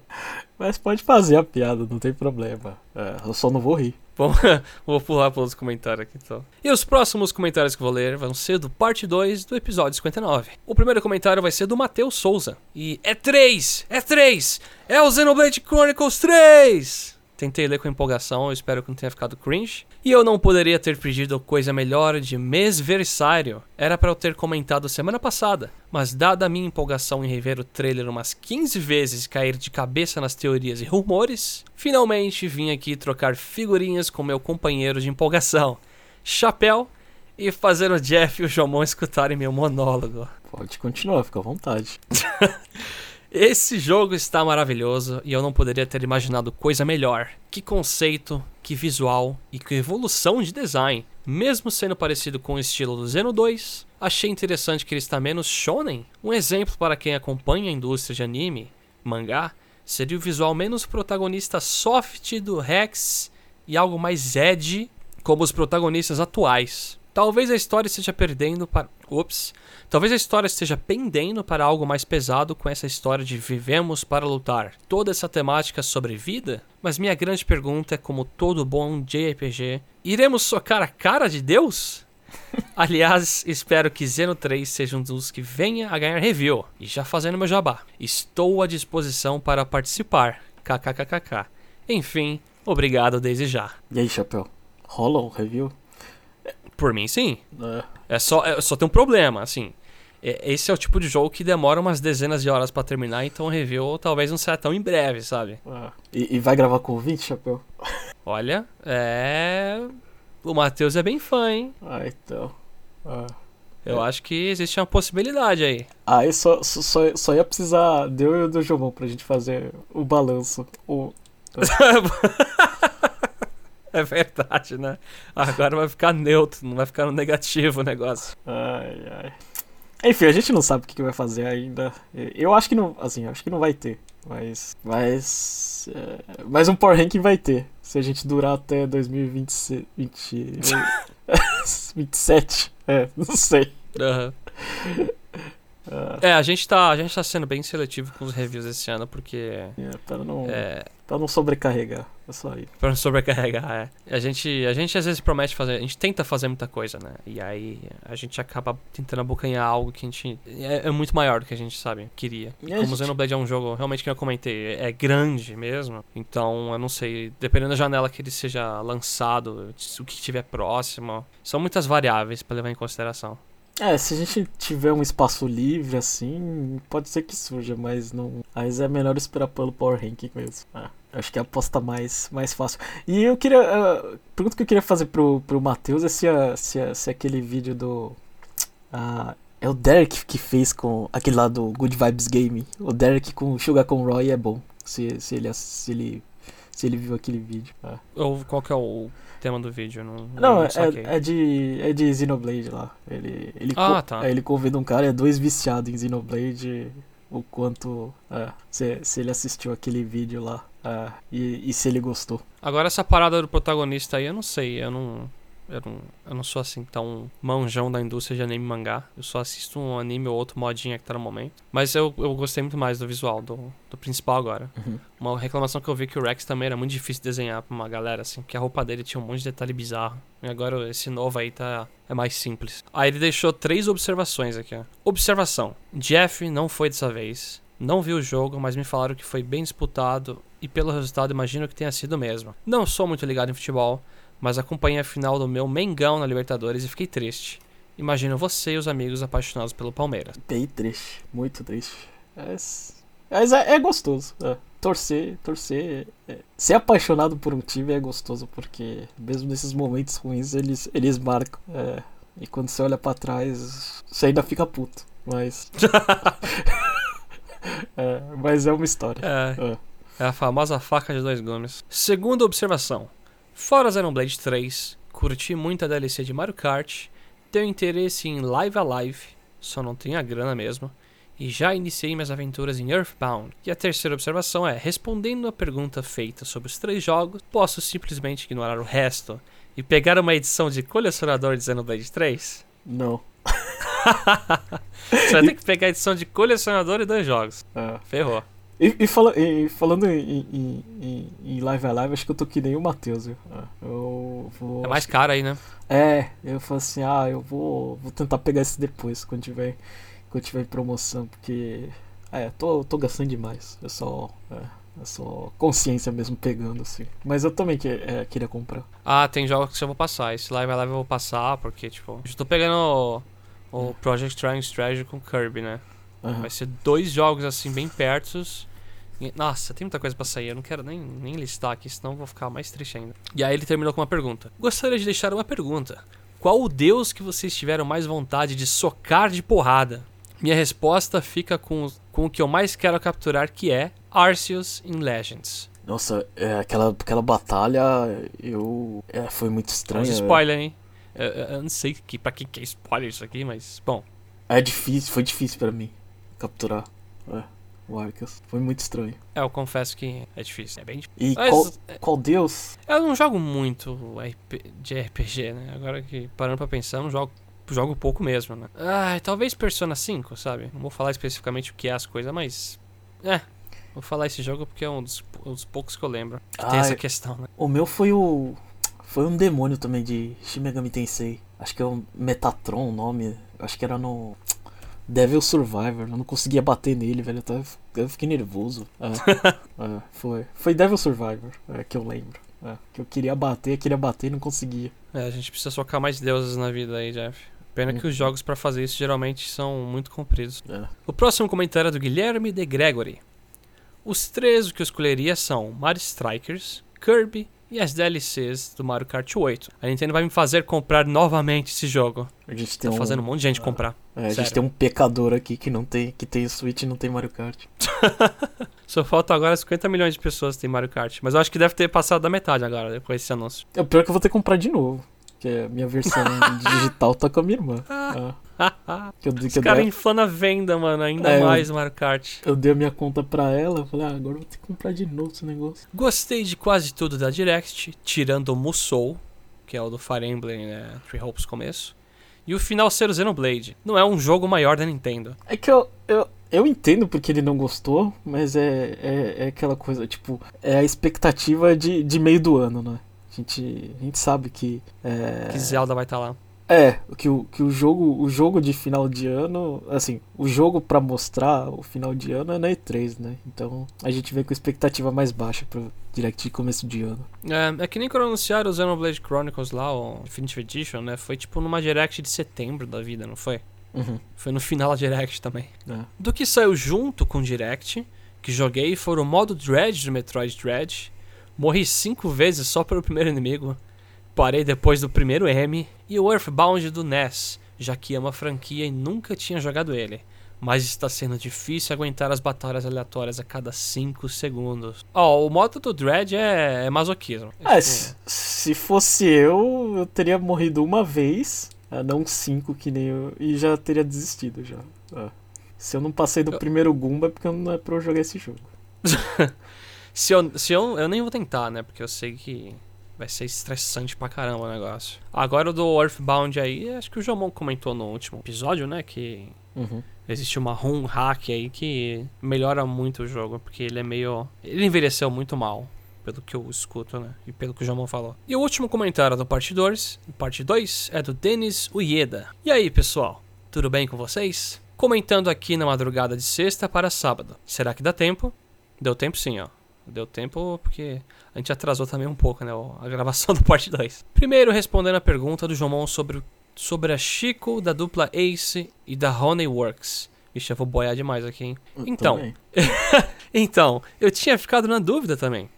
Mas pode fazer a piada, não tem problema. É, eu só não vou rir.
Bom, vou pular pelos comentários aqui então. E os próximos comentários que vou ler vão ser do parte 2 do episódio 59. O primeiro comentário vai ser do Matheus Souza. E é 3! É 3! É o Xenoblade Chronicles 3! Tentei ler com empolgação, espero que não tenha ficado cringe. E eu não poderia ter pedido coisa melhor de mêsversário. Era pra eu ter comentado semana passada, mas dada a minha empolgação em rever o trailer umas 15 vezes e cair de cabeça nas teorias e rumores, finalmente vim aqui trocar figurinhas com meu companheiro de empolgação, Chapéu, e fazer o Jeff e o Jomon escutarem meu monólogo.
Pode continuar, fica à vontade.
Esse jogo está maravilhoso e eu não poderia ter imaginado coisa melhor. Que conceito, que visual e que evolução de design. Mesmo sendo parecido com o estilo do Xeno 2, achei interessante que ele está menos shonen. Um exemplo para quem acompanha a indústria de anime, mangá, seria o visual menos protagonista soft do Rex e algo mais edgy como os protagonistas atuais. Talvez a história esteja perdendo para. Ups. Talvez a história esteja pendendo para algo mais pesado com essa história de vivemos para lutar. Toda essa temática sobre vida? Mas minha grande pergunta é como todo bom JRPG, iremos socar a cara de Deus? Aliás, espero que Zeno 3 seja um dos que venha a ganhar review. E já fazendo meu jabá. Estou à disposição para participar. KKKKK. Enfim, obrigado desde já.
E aí, Chapéu? Rola um review?
Por mim, sim.
É.
É só, é, só tem um problema, assim. É- Esse é o tipo de jogo que demora umas dezenas de horas pra terminar, então o review talvez não seja tão em breve, sabe?
é. E, e vai gravar com o 20, Chapéu?
Olha, é. O Matheus é bem fã, hein?
Ah, então. Ah.
Eu acho que existe uma possibilidade aí.
Aí só, só, só- só ia precisar de eu e do Jomão pra gente fazer o balanço. O...
é verdade, né? Agora vai ficar neutro, não vai ficar no negativo o negócio.
Ai, ai. Enfim, a gente não sabe o que, que vai fazer ainda. Eu acho que não. Assim, acho que não vai ter. Mas. Mas. É, mas um Power Ranking vai ter. Se a gente durar até 2027. 20, 27. É, não sei.
Aham.
Ah,
É, a gente, tá, a gente tá sendo bem seletivo com os reviews esse ano, porque.
é, pra, não,
É,
pra não sobrecarregar. É só aí.
Pra não sobrecarregar, é. A gente, a gente às vezes promete fazer, a gente tenta fazer muita coisa, né? E aí a gente acaba tentando abocanhar algo que a gente. É, é muito maior do que a gente sabe, queria.
E
Como o
gente-
Xenoblade é um jogo, realmente que eu comentei, é grande mesmo. Então, eu não sei, dependendo da janela que ele seja lançado, o que tiver próximo. São muitas variáveis pra levar em consideração.
É, se a gente tiver um espaço livre assim, pode ser que surja, mas não. Mas é melhor esperar pelo Power Ranking mesmo. Ah, acho que é a aposta mais, mais fácil. E eu queria. ah, pergunta que eu queria fazer pro, pro Matheus é se, a- se, a- se aquele vídeo do. ah, é o Derek que fez com aquele lá do Good Vibes Game. O Derek com Sugar com Roy é bom. Se, se, ele, se, ele, se ele viu aquele vídeo. Ah.
Ou qual que é o tema do vídeo? Não,
Não,
não
é, é de é de Xenoblade lá. Ele ele
Ah, tá.
é, ele convida um cara, é dois viciados em Xenoblade, o quanto é, se, se ele assistiu aquele vídeo lá é, e, e se ele gostou.
Agora essa parada do protagonista aí, eu não sei, eu não, eu não, eu não sou assim tão manjão da indústria de anime e mangá. Eu só assisto um anime ou outro modinha que tá no momento. Mas eu, eu gostei muito mais do visual, do, do principal agora.
Uhum.
Uma reclamação que eu vi que o Rex também era muito difícil de desenhar pra uma galera, assim, porque a roupa dele tinha um monte de detalhe bizarro. E agora esse novo aí tá é mais simples. Aí ele deixou três observações aqui, ó. Observação: Jeff não foi dessa vez. Não vi o jogo, mas me falaram que foi bem disputado e pelo resultado imagino que tenha sido mesmo. Não sou muito ligado em futebol, mas acompanhei a final do meu Mengão na Libertadores e fiquei triste. Imagino você e os amigos apaixonados pelo Palmeiras.
Bem triste, muito triste. Mas, mas é, é gostoso. é. Torcer, torcer. é. Ser apaixonado por um time é gostoso porque mesmo nesses momentos ruins eles, eles marcam. é. E quando você olha pra trás, você ainda fica puto. Mas. é, mas é uma história.
É,
É.
é a famosa faca de dois gumes. Segunda observação. Fora Xenoblade 3, curti muito a DLC de Mario Kart, tenho interesse em Live Alive, só não tenho a grana mesmo, e já iniciei minhas aventuras em Earthbound. E a terceira observação é, respondendo a pergunta feita sobre os três jogos, posso simplesmente ignorar o resto e pegar uma edição de colecionador de Xenoblade 3?
Não.
Você vai ter que pegar a edição de colecionador e dois jogos.
É.
Ferrou.
E, e fala- e falando em, em, em, live a live, acho que eu tô que nem o Matheus, viu? É, Eu vou.
É mais caro aí, né?
É, eu falo assim, ah, eu vou, vou tentar pegar esse depois, quando tiver, quando tiver em promoção, porque. É, tô, tô gastando demais. É só. É, é só consciência mesmo pegando, assim. Mas eu também que, é, queria comprar.
Ah, tem jogos que eu vou passar. Esse Live Live eu vou passar, porque, tipo, eu tô pegando o, o Project Triangle Strategy com Kirby, né?
Aham.
Vai ser dois jogos assim, bem pertos. Nossa, tem muita coisa pra sair. Eu não quero nem, nem listar aqui, senão eu vou ficar mais triste ainda. E aí ele terminou com uma pergunta. Gostaria de deixar uma pergunta. Qual o deus que vocês tiveram mais vontade de socar de porrada? Minha resposta fica com, com o que eu mais quero capturar, que é Arceus in Legends.
Nossa, é, aquela, aquela batalha, eu. É, foi muito estranha.
Vamos spoiler, hein? Eu, eu- eu não sei que, pra quem que é spoiler isso aqui, mas, bom.
É difícil, foi difícil pra mim capturar. É, o Arceus. Foi muito estranho.
É, eu confesso que é difícil. É bem difícil.
E
Mas,
qual, qual deus?
Eu não jogo muito de RPG, né? Agora que parando pra pensar, eu não jogo, jogo pouco mesmo, né? Ah, talvez Persona 5, sabe? Não vou falar especificamente o que é as coisas, mas. É. Vou falar esse jogo porque é um dos, um dos poucos que eu lembro. Que tem
Ah,
essa
eu-
questão, né?
O meu foi o. Foi um demônio também de Shin Megami Tensei. Acho que é um Metatron o nome. Acho que era no Devil Survivor. Eu não conseguia bater nele, velho. Eu, tava, eu fiquei nervoso. É, é, foi. Foi Devil Survivor, é, que eu lembro. É, que eu queria bater, queria bater e não conseguia.
É, a gente precisa socar mais deuses na vida aí, Jeff. Pena que os jogos para fazer isso geralmente são muito compridos.
É.
O próximo comentário é do Guilherme de Gregory. Os três que eu escolheria são Mario Strikers, Kirby e as DLCs do Mario Kart 8. A Nintendo vai me fazer comprar novamente esse jogo.
A gente tem
Tá
um,
fazendo um monte de gente comprar.
é, a gente tem um pecador aqui que não tem, que tem Switch e não tem Mario Kart.
Só falta agora 50 milhões de pessoas que têm Mario Kart. Mas eu acho que deve ter passado da metade agora, com esse anúncio.
É o pior que eu vou ter que comprar de novo. Que a minha versão digital tá com a minha irmã. É. Que eu, que
Os caras
dei,
inflando a venda, mano, ainda
É,
mais Mario Kart.
eu dei a minha conta pra ela. Falei, ah, agora eu vou ter que comprar de novo esse negócio.
Gostei de quase tudo da Direct, tirando o Musou, que é o do Fire Emblem, né, Three Hopes começo. E o final ser o Xenoblade. Não é um jogo maior da Nintendo.
É que eu, eu, eu entendo porque ele não gostou, mas é, é, é aquela coisa, tipo, é a expectativa de, de meio do ano, né? A gente, a gente sabe que. É,
Que Zelda vai estar lá.
é que, o, que o jogo o jogo de final de ano, assim, o jogo pra mostrar o final de ano é na E3, né? Então a gente vem com expectativa mais baixa pro Direct de começo de ano.
É, é que nem quando anunciaram o Xenoblade Chronicles lá, o Definitive Edition, né? Foi tipo numa Direct de setembro da vida, não foi?
Uhum,
Foi no final da Direct também.
é.
Do que saiu junto com o Direct, que joguei, foram o modo Dredge do Metroid Dread. Morri cinco vezes só pelo primeiro inimigo. Parei depois do primeiro M. E o Earthbound do NES, já que ama a franquia e nunca tinha jogado ele. Mas está sendo difícil aguentar as batalhas aleatórias a cada 5 segundos. Ó, o modo do Dread é, é masoquismo.
É,
tipo,
se, se fosse eu, eu teria morrido uma vez, ah, não cinco que nem eu, e já teria desistido já. Ah. Se eu não passei do
Eu-
primeiro Goomba é porque não é pra eu jogar esse jogo.
Se eu, se eu, eu nem vou tentar, né? Porque eu sei que vai ser estressante pra caramba o negócio. Agora o do Earthbound aí, acho que o Jomon comentou no último episódio, né? Que
Uhum.
existe uma ROM hack aí que melhora muito o jogo, porque ele é meio. Ele envelheceu muito mal. Pelo que eu escuto, né? E pelo que o Jomon falou. E o último comentário do parte 2, parte 2 é do Denis Ueda. E aí, pessoal? Tudo bem com vocês? Comentando aqui na madrugada de sexta para sábado. Será que dá tempo? Deu tempo sim, ó. Deu tempo porque a gente atrasou também um pouco, né? A gravação do parte 2. Primeiro, respondendo a pergunta do Jomon sobre, sobre a Chico, da dupla Ace e da Honeyworks. Vixe, eu vou boiar demais aqui, hein?
Eu
Então. Então, eu tinha ficado na dúvida também.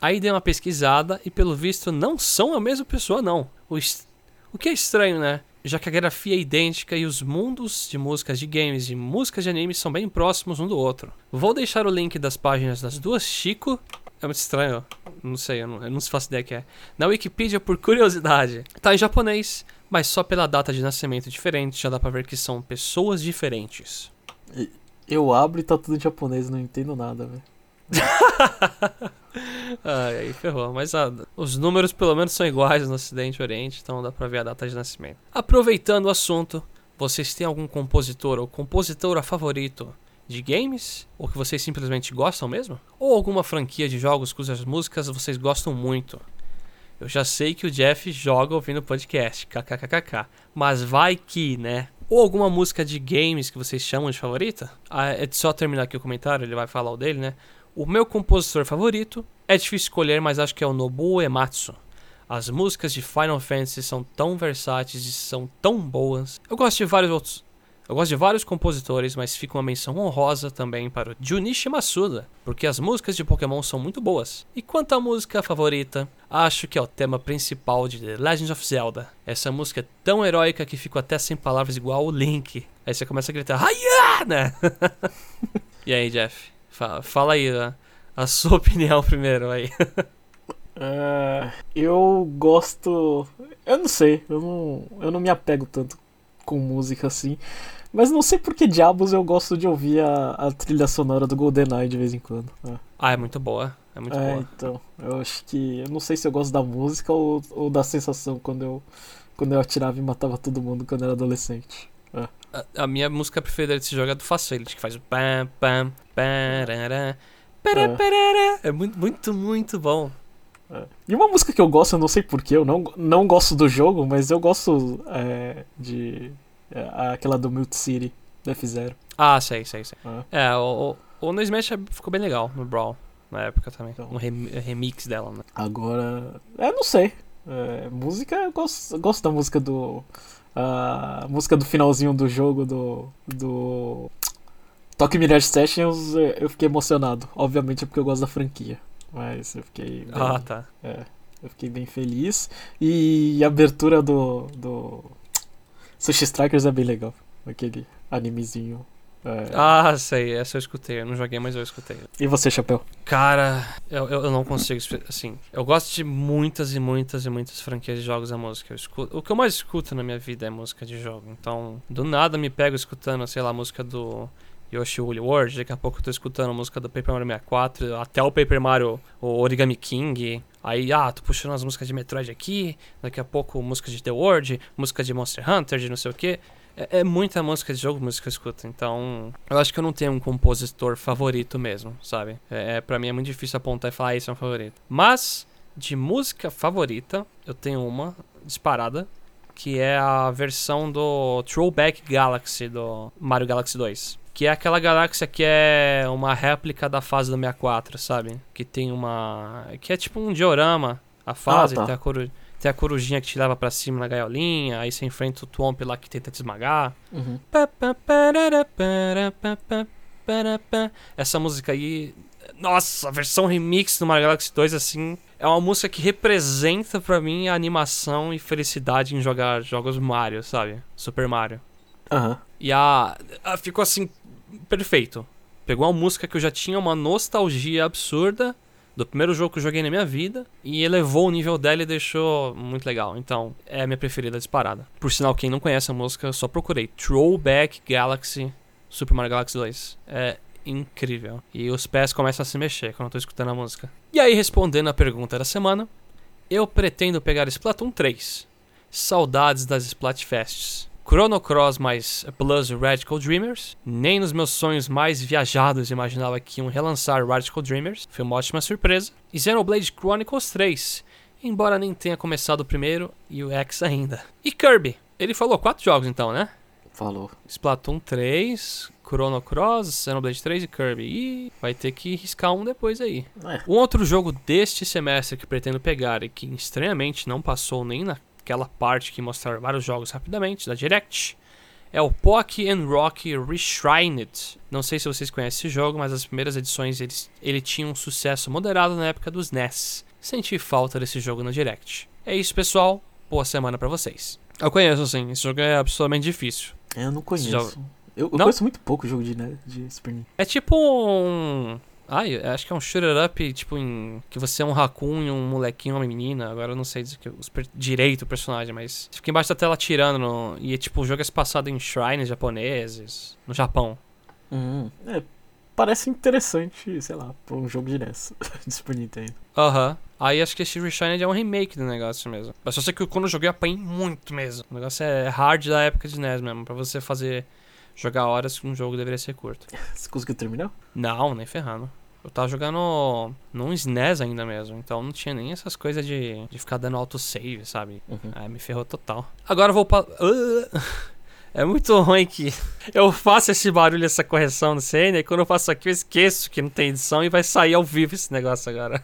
Aí dei uma pesquisada e, pelo visto, não são a mesma pessoa, não. O, es- o que é estranho, né? Já que a grafia é idêntica e os mundos de músicas de games e músicas de anime são bem próximos um do outro. Vou deixar o link das páginas das duas Chico. É muito estranho, não sei, eu não, eu não faço ideia que é. Na Wikipedia por curiosidade. Tá em japonês, mas só pela data de nascimento diferente já dá pra ver que são pessoas diferentes.
Eu abro e tá tudo em japonês, não entendo nada, velho.
Ai, aí ferrou. Mas ah, os números pelo menos são iguais no Ocidente e Oriente, então dá pra ver a data de nascimento. Aproveitando o assunto, vocês têm algum compositor ou compositora favorito de games? Ou que vocês simplesmente gostam mesmo? Ou alguma franquia de jogos cujas músicas vocês gostam muito? Eu já sei que o Jeff joga ouvindo podcast, kkkk. Mas vai que, né? Ou alguma música de games que vocês chamam de favorita? Ah, é só terminar aqui o comentário, ele vai falar o dele, né? O meu compositor favorito é difícil escolher, mas acho que é o Nobuo Ematsu. As músicas de Final Fantasy são tão versáteis e são tão boas. Eu gosto de vários outros. Eu gosto de vários compositores, mas fica uma menção honrosa também para o Junichi Masuda, porque as músicas de Pokémon são muito boas. E quanto à música favorita, acho que é o tema principal de The Legend of Zelda. Essa música é tão heróica que fico até sem palavras igual o Link. Aí você começa a gritar, Hiya! Né? e aí, Jeff? Fa- Fala aí a, a sua opinião primeiro aí.
Ah, eu gosto. Eu não sei, eu não, eu não me apego tanto com música assim. Mas não sei por que diabos eu gosto de ouvir a, a trilha sonora do GoldenEye de vez em quando. Ah.
Ah, é muito boa. É muito
É,
boa.
então, eu acho que. Eu não sei se eu gosto da música ou, ou da sensação quando eu, quando eu atirava e matava todo mundo quando eu era adolescente.
A, a minha música preferida desse jogo é do Facility, que faz o pam, pam, parará, pará,
É.
parará. É muito, muito, muito bom.
É. E uma música que eu gosto, eu não sei porquê, eu não, não gosto do jogo, mas eu gosto é, de. É, aquela do Mute City, do F0.
Ah, sei, sei, sei.
Ah.
É, o, o, o No Smash ficou bem legal no Brawl, na época também.
Então.
Um rem- remix dela, né?
Agora. É, não sei. É, música, eu gosto, eu gosto da música do. A música do finalzinho do jogo do. do. Tokyo Mirage Sessions, eu fiquei emocionado. Obviamente é porque eu gosto da franquia. Mas eu fiquei. Bem,
Ah, tá.
é, eu fiquei bem feliz. E a abertura do. do. Sushi Strikers é bem legal. Aquele animezinho. É.
Ah, sei, essa eu escutei. Eu não joguei, mas eu escutei.
E você, Chapéu?
Cara, eu, eu eu não consigo. Assim, eu gosto de muitas e muitas e muitas franquias de jogos da música. Eu escuto, o que eu mais escuto na minha vida é música de jogo. Então, do nada me pego escutando, sei lá, a música do Yoshi Woolly World. Daqui a pouco eu tô escutando a música do Paper Mario 64, até o Paper Mario, o Origami King. Aí, ah, tô puxando as músicas de Metroid aqui. Daqui a pouco música de The World, música de Monster Hunter, de não sei o que. É, é muita música de jogo, música que eu escuto. Então, eu acho que eu não tenho um compositor favorito mesmo, sabe? É, é, pra mim é muito difícil apontar e falar, ah, esse é um favorito. Mas, de música favorita, eu tenho uma disparada, que é a versão do Throwback Galaxy do Mario Galaxy 2. Que é aquela galáxia que é uma réplica da fase do 64, sabe? Que tem uma. Que é tipo um diorama. A fase,
tá.
tem, a coru... tem a corujinha que te leva pra cima na gaiolinha, aí você enfrenta o Twomp lá que tenta te esmagar.
Uhum.
Essa música aí, nossa, a versão remix do Mario Galaxy 2, assim, é uma música que representa pra mim a animação e felicidade em jogar jogos Mario, sabe? Super Mario.
Aham.
E a, a- ficou assim, perfeito. Pegou uma música que eu já tinha uma nostalgia absurda do primeiro jogo que eu joguei na minha vida e elevou o nível dela e deixou muito legal. Então, é a minha preferida disparada. Por sinal, quem não conhece a música, só procurei Throwback Galaxy Super Mario Galaxy 2. É incrível. E os pés começam a se mexer quando eu tô escutando a música. E aí, respondendo a pergunta da semana, eu pretendo pegar Splatoon 3. Saudades das Splatfests. Chrono Cross mais Plus Radical Dreamers. Nem nos meus sonhos mais viajados imaginava que iam relançar Radical Dreamers. Foi uma ótima surpresa. E Xenoblade Chronicles 3. Embora nem tenha começado o primeiro e o X ainda. E Kirby. Ele falou quatro jogos então, né?
Falou.
Splatoon 3, Chrono Cross, Xenoblade 3 e Kirby. E vai ter que riscar um depois aí.
É.
Um outro jogo deste semestre que pretendo pegar e que estranhamente não passou nem naquela parte que mostrar vários jogos rapidamente da Direct é o Pock and Rock Reshrined. Não sei se vocês conhecem esse jogo, mas as primeiras edições ele, ele tinha um sucesso moderado na época dos NES. Senti falta desse jogo no Direct. É isso, pessoal. Boa semana pra vocês. Eu conheço, sim. Esse jogo é absolutamente difícil.
É, Eu não conheço.
Já-
Eu, eu conheço muito pouco jogo de, né, de Super Nintendo.
É tipo um. Ai, eu acho que é um shooter up, tipo, em. Que você é um raccoon e um molequinho, uma menina. Agora eu não sei dizer que os per- direito o personagem, mas. Você fica embaixo da tela atirando. No... E tipo, o jogo é se passado em shrines japoneses. No Japão.
Uhum. É, parece interessante, sei lá, pra um jogo de NES Super Nintendo.
Aham. Aí acho que esse Reshined é um remake do negócio mesmo. Mas só sei que quando eu joguei eu apanhei muito mesmo. O negócio é hard da época de NES mesmo. Pra você fazer. Jogar horas que um jogo deveria ser curto.
Você conseguiu terminar?
Não, nem ferrando. Eu tava jogando num SNES ainda mesmo, então não tinha nem essas coisas de, de ficar dando autosave, sabe?
Uhum.
Ah, me ferrou total. Agora eu vou pra. É muito ruim que eu faço esse barulho, essa correção no CN, e quando eu faço aqui eu esqueço que não tem edição e vai sair ao vivo esse negócio agora.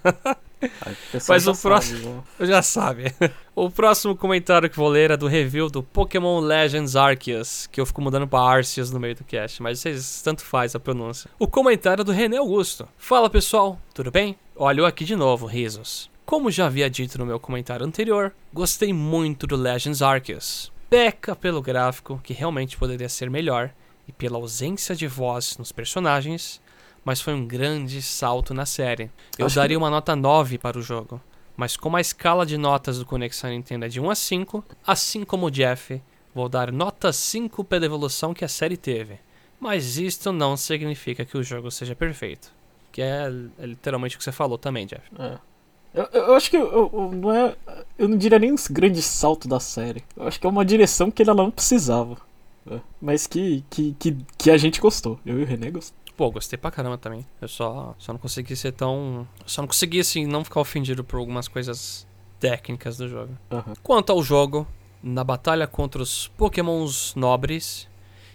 Mas o próximo-
sabe,
já sabe. O próximo comentário que vou ler é do review do Pokémon Legends Arceus, que eu fico mudando pra Arceus no meio do cast, mas vocês tanto faz a pronúncia. O comentário é do René Augusto. Fala pessoal, tudo bem? Olha eu aqui de novo, risos. Como já havia dito no meu comentário anterior, gostei muito do Legends Arceus. Peca pelo gráfico, que realmente poderia ser melhor, e pela ausência de voz nos personagens, mas foi um grande salto na série. Eu
Acho que-
daria uma nota 9 para o jogo. Mas como a escala de notas do Conexão Nintendo é de 1 a 5, assim como o Jeff, vou dar nota 5 pela evolução que a série teve. Mas isto não significa que o jogo seja perfeito. Que é, é literalmente o que você falou também, Jeff.
É. Eu, eu eu acho que eu, eu- não é. Eu não diria nem um grande salto da série. Eu acho que é uma direção que ela não precisava. né? Mas que, que, que, que a gente gostou. Eu e o René gostamos.
Pô, gostei pra caramba também. Eu só, só não consegui ser tão. Só não consegui, assim, não ficar ofendido por algumas coisas técnicas do jogo.
Aham.
Quanto ao jogo, na batalha contra os Pokémons nobres,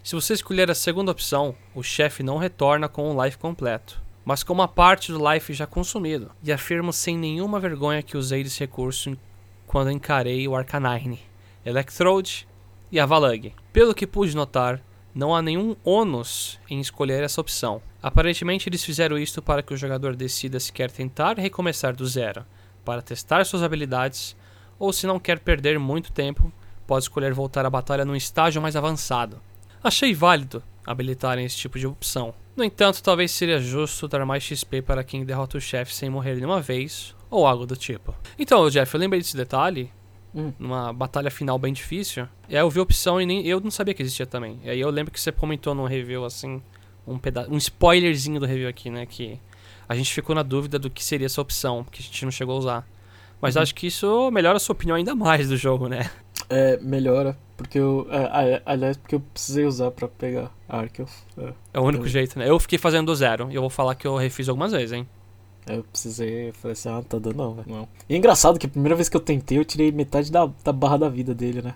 se você escolher a segunda opção, o chefe não retorna com o life completo, mas com uma parte do life já consumido. E afirmo sem nenhuma vergonha que usei desse recurso quando encarei o Arcanine, Electrode e Avalanche. Pelo que pude notar, não há nenhum ônus em escolher essa opção. Aparentemente eles fizeram isto para que o jogador decida se quer tentar recomeçar do zero, para testar suas habilidades, ou se não quer perder muito tempo, pode escolher voltar à batalha num estágio mais avançado. Achei válido habilitarem esse tipo de opção. No entanto, talvez seria justo dar mais XP para quem derrota o chefe sem morrer de uma vez, ou algo do tipo. Então, Jeff, eu lembrei desse detalhe,
Hum.
numa batalha final bem difícil, e aí eu vi a opção e nem, eu não sabia que existia também. E aí eu lembro que você comentou no review, assim, um, peda um spoilerzinho do review aqui, né, que a gente ficou na dúvida do que seria essa opção, que a gente não chegou a usar. Mas
Uhum.
acho que isso melhora a sua opinião ainda mais do jogo, né?
É, melhora. Porque eu. é, é, aliás, porque eu precisei usar pra pegar Arceus. É,
É o único
Eu-
jeito, né? Eu fiquei fazendo do zero, e eu vou falar que eu refiz algumas vezes, hein?
Eu precisei. Falei assim, ah, tá dando não, velho. Não. E é engraçado que a primeira vez que eu tentei, eu tirei metade da, da barra da vida dele, né?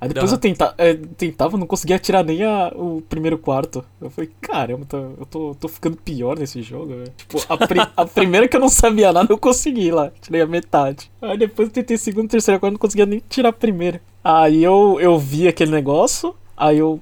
Aí depois
Aham.
eu tenta, é, tentava, não conseguia tirar nem a- o primeiro quarto. Eu falei, caramba, tô- eu tô, tô ficando pior nesse jogo, velho. Tipo, a, pri- a primeira que eu não sabia nada, eu consegui lá. Tirei a metade. Aí depois eu tentei segundo, terceiro, quarto, não conseguia nem tirar a primeira. Aí eu, eu vi aquele negócio, aí eu.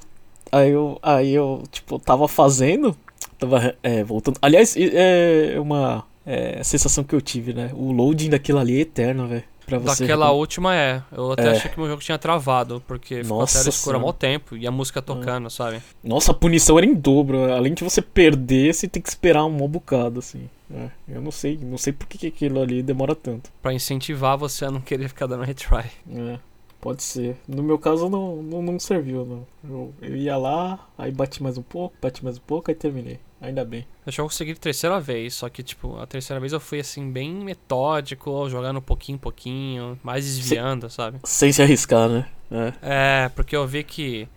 Aí eu. Aí eu, tipo, tava fazendo. Tava é, voltando. Aliás, é uma é, sensação que eu tive, né? O loading daquilo ali é eterno, velho. Pra você.
Daquela última é. Eu até
É.
achei que meu jogo tinha travado, porque ficou
Nossa
a tela escura há mó tempo e a música tocando, sabe?
Nossa, a punição era em dobro. Além de você perder, você tem que esperar um bom bocado, assim. É, eu não sei, não sei por que, que aquilo ali demora tanto.
Pra incentivar você a não querer ficar dando retry.
É, pode ser. No meu caso não, não, não serviu, não. Eu, eu ia lá, aí bati mais um pouco, bati mais um pouco, aí terminei. Ainda bem.
Eu já consegui terceira vez, só que, tipo, a terceira vez eu fui, assim, bem metódico, jogando pouquinho em pouquinho, mais desviando, sabe?
Sem se arriscar, né? É.
É, porque eu vi que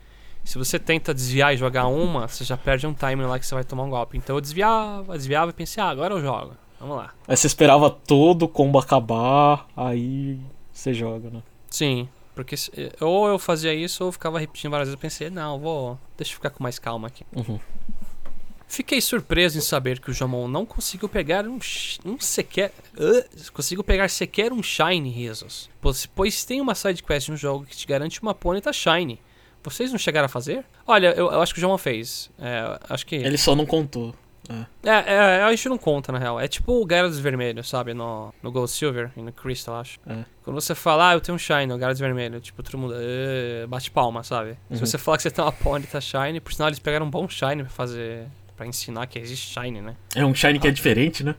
se você tenta desviar e jogar uma, você já perde um timing lá que você vai tomar um golpe. Então eu desviava, desviava e pensei, ah, agora eu jogo. Vamos lá.
Aí você esperava todo o combo acabar, aí você joga, né?
Sim, porque se- ou eu fazia isso ou eu ficava repetindo várias vezes. Eu pensei, não, vou. Deixa eu ficar com mais calma aqui.
Uhum.
Fiquei surpreso em saber que o Jamon não conseguiu pegar um, um sequer. Uh, conseguiu pegar sequer um Shine, risos. Pois, pois tem uma side quest no jogo que te garante uma Ponyta Shine. Vocês não chegaram a fazer? Olha, eu, eu acho que o Jamon fez. É, acho que.
Ele só não contou.
É, é, a gente não conta, na real. É tipo o Gyarados vermelho, sabe? No, no Gold Silver e no Crystal, acho.
É.
Quando você fala, ah, eu tenho um Shine, o Gyarados vermelho, tipo, todo mundo bate palma, sabe?
Uhum.
Se você falar que você tem uma Ponyta Shine, por sinal eles pegaram um bom Shine pra fazer... Pra ensinar que existe Shine, né?
É um Shine que é diferente, né?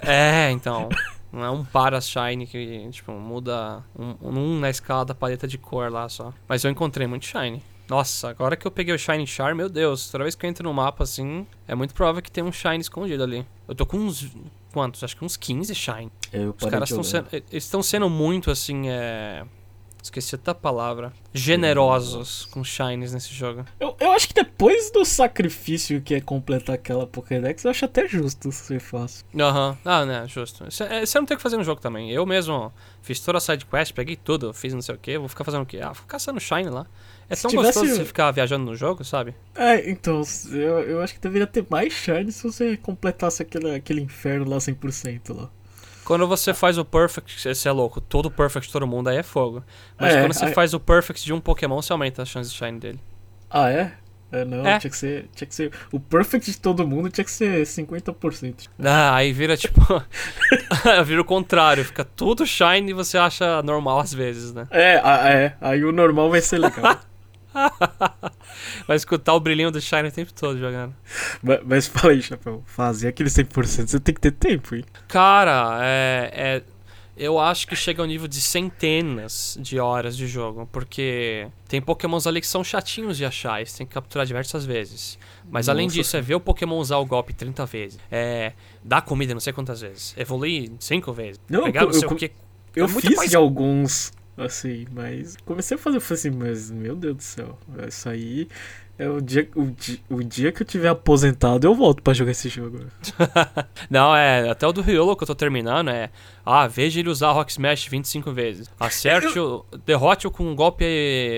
É, então... Não é um para Shine que, tipo, muda um, um na escala da paleta de cor lá só. Mas eu encontrei muito Shine. Nossa, agora que eu peguei o Shine Char, meu Deus, toda vez que eu entro no mapa assim, é muito provável que tem um Shine escondido ali. Eu tô com uns. Quantos? Acho que uns 15 Shine.
Eu
Os caras estão sendo. Eles estão sendo muito assim, é. Esqueci até a palavra. Generosos com Shines nesse jogo.
Eu, eu acho que depois do sacrifício que é completar aquela Pokédex, eu acho até justo ser fácil.
Aham. Ah, né, justo. Isso é- Você não tem o que fazer no jogo também. Eu mesmo fiz toda a side quest, peguei tudo, fiz não sei o que, vou ficar fazendo o quê? Ah, vou caçando Shine lá. É tão
tivesse-
gostoso você ficar viajando no jogo, sabe?
É, então, eu, eu acho que deveria ter mais Shine se você completasse aquele, aquele inferno lá 100% lá.
Quando você faz o perfect, você é louco, todo perfect de todo mundo aí é fogo. Mas
É,
quando você faz o perfect de um Pokémon, você aumenta as chances de shine dele.
Ah, é? É, não,
É.
Tinha, que ser, tinha que ser. O perfect de todo mundo tinha que ser 50%.
Ah, aí vira tipo. vira o contrário, fica tudo shine e você acha normal às vezes, né?
É, a- é. Aí o normal vai ser legal.
Vai escutar o brilhinho do shine o tempo todo jogando.
mas, mas fala aí, Chapéu. Fazer aquele 100% você tem que ter tempo, hein?
Cara, é, é- Eu acho que chega ao nível de centenas de horas de jogo, porque tem pokémons ali que são chatinhos de achar, e você tem que capturar diversas vezes. Mas além
Nossa
disso, é ver o Pokémon usar o golpe 30 vezes, é dar comida não sei quantas vezes, evoluir 5 vezes,
Não,
pegar
eu-
não sei
eu-
o que.
Eu
É
fiz
mais-
de alguns, assim, mas comecei a fazer, eu falei assim, mas meu Deus do céu, isso aí É o dia, o, dia, o dia que eu tiver aposentado, eu volto pra jogar esse jogo.
Não, é. Até o do Riolo que eu tô terminando é. Ah, veja ele usar Rock Smash 25 vezes. Acerte o. Derrote-o com um golpe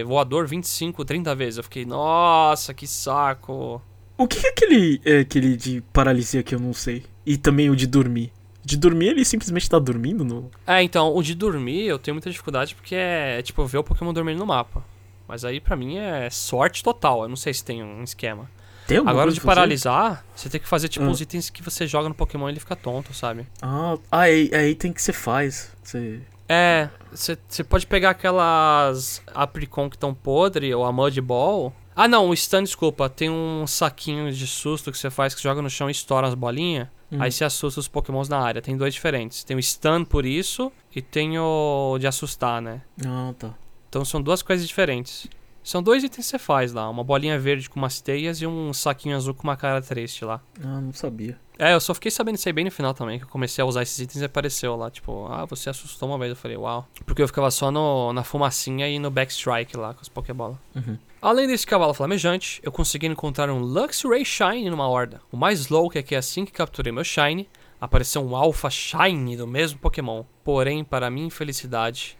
voador 25, 30 vezes. Eu fiquei, nossa, que saco.
O que é aquele, é aquele de paralisia que eu não sei? E também o de dormir. De dormir, ele simplesmente tá dormindo no.
É, então, o de dormir eu tenho muita dificuldade porque é, tipo, ver o Pokémon dormindo no mapa. Mas aí pra mim é sorte total. Eu não sei se tem um esquema.
Tem
Agora de paralisar, você tem que fazer tipo
Ah.
os itens que você joga no Pokémon e ele fica tonto, sabe?
Ah, ah aí, aí tem que você faz. Você.
É, você pode pegar aquelas Apricon que estão podre ou a Mud Ball. Ah não, o stun, desculpa, tem um saquinho de susto que você faz que joga no chão e estoura as bolinhas.
Hum.
Aí você assusta os pokémons na área. Tem dois diferentes. Tem o stun por isso e tem o de assustar, né?
Ah, tá.
Então são duas coisas diferentes. São dois itens que você faz lá. Uma bolinha verde com umas teias e um saquinho azul com uma cara triste lá.
Ah, não sabia.
É, eu só fiquei sabendo isso aí bem no final também, que eu comecei a usar esses itens e apareceu lá, tipo, ah, você assustou uma vez. Eu falei, uau. Porque eu ficava só no, na fumacinha e no backstrike lá com as Pokébola.
Uhum.
Além desse cavalo flamejante, eu consegui encontrar um Luxray Shine numa horda. O mais louco é que assim que capturei meu Shine, apareceu um Alpha Shine do mesmo Pokémon. Porém, para minha infelicidade,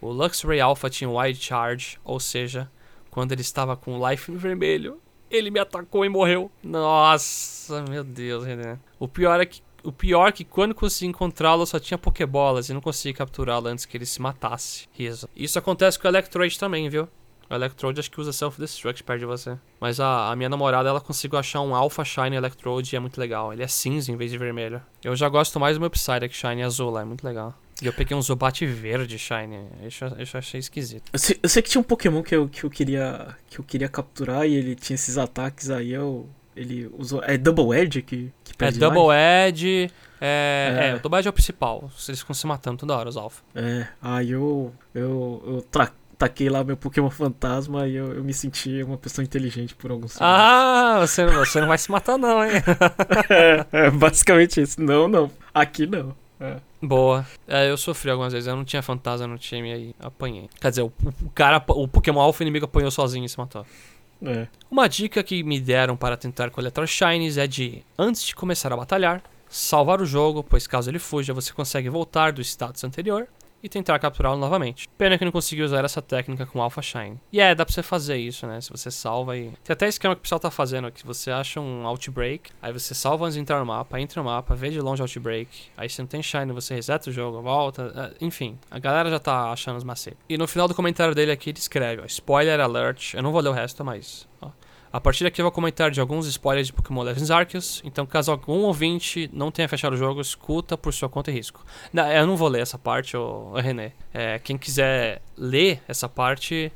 o Luxray Alpha tinha um Wide Charge, ou seja, quando ele estava com o Life vermelho, ele me atacou e morreu. Nossa, meu Deus, Renan. O pior é que o pior é que quando consegui encontrá-lo só tinha Pokébolas e não consegui capturá-lo antes que ele se matasse. Riso. Isso acontece com o Electrode também, viu? O Electrode acho que usa Self-Destruct perto de você. Mas a, a minha namorada, ela conseguiu achar um Alpha Shine Electrode e é muito legal. Ele é cinza em vez de vermelho. Eu já gosto mais do meu Psyduck Shine azul lá, é muito legal. E eu peguei um Zubat verde Shine. Isso, isso eu achei esquisito.
Eu sei, eu sei que tinha um Pokémon que eu, que eu queria que eu queria capturar e ele tinha esses ataques aí, eu ele usou é Double Edge que que
É
perde
Double
life?
Edge. É,
É.
é. o Double Edge é o principal. Eles ficam se matando toda hora, os Alpha.
É, aí eu eu eu tra taquei lá meu Pokémon fantasma e eu, eu me senti uma pessoa inteligente por alguns segundos.
Ah, você, não- você não vai se matar, não, hein?
é, é basicamente isso. Não, não. Aqui não. É.
Boa. É, eu sofri algumas vezes. Eu não tinha fantasma no time aí apanhei. Quer dizer, o, o cara, o Pokémon Alpha inimigo apanhou sozinho e se matou.
É.
Uma dica que me deram para tentar coletar shinies é de, antes de começar a batalhar, salvar o jogo, pois caso ele fuja, você consegue voltar do status anterior e tentar capturá-lo novamente. Pena que não consegui usar essa técnica com Alpha Shine. E é, dá pra você fazer isso, né? Se você salva e. Tem até esquema que o pessoal tá fazendo, que você acha um Outbreak, aí você salva antes de entrar no mapa, entra no mapa, vê de longe o Outbreak, aí se não tem Shine, você reseta o jogo, volta. é, Enfim, a galera já tá achando os macetes. E no final do comentário dele aqui ele escreve, ó, spoiler alert, eu não vou ler o resto, mas. A partir daqui eu vou comentar de alguns spoilers de Pokémon Legends Arceus, então caso algum ouvinte não tenha fechado o jogo, escuta por sua conta e risco. Não, eu não vou ler essa parte, ô, René. É, quem quiser ler essa parte,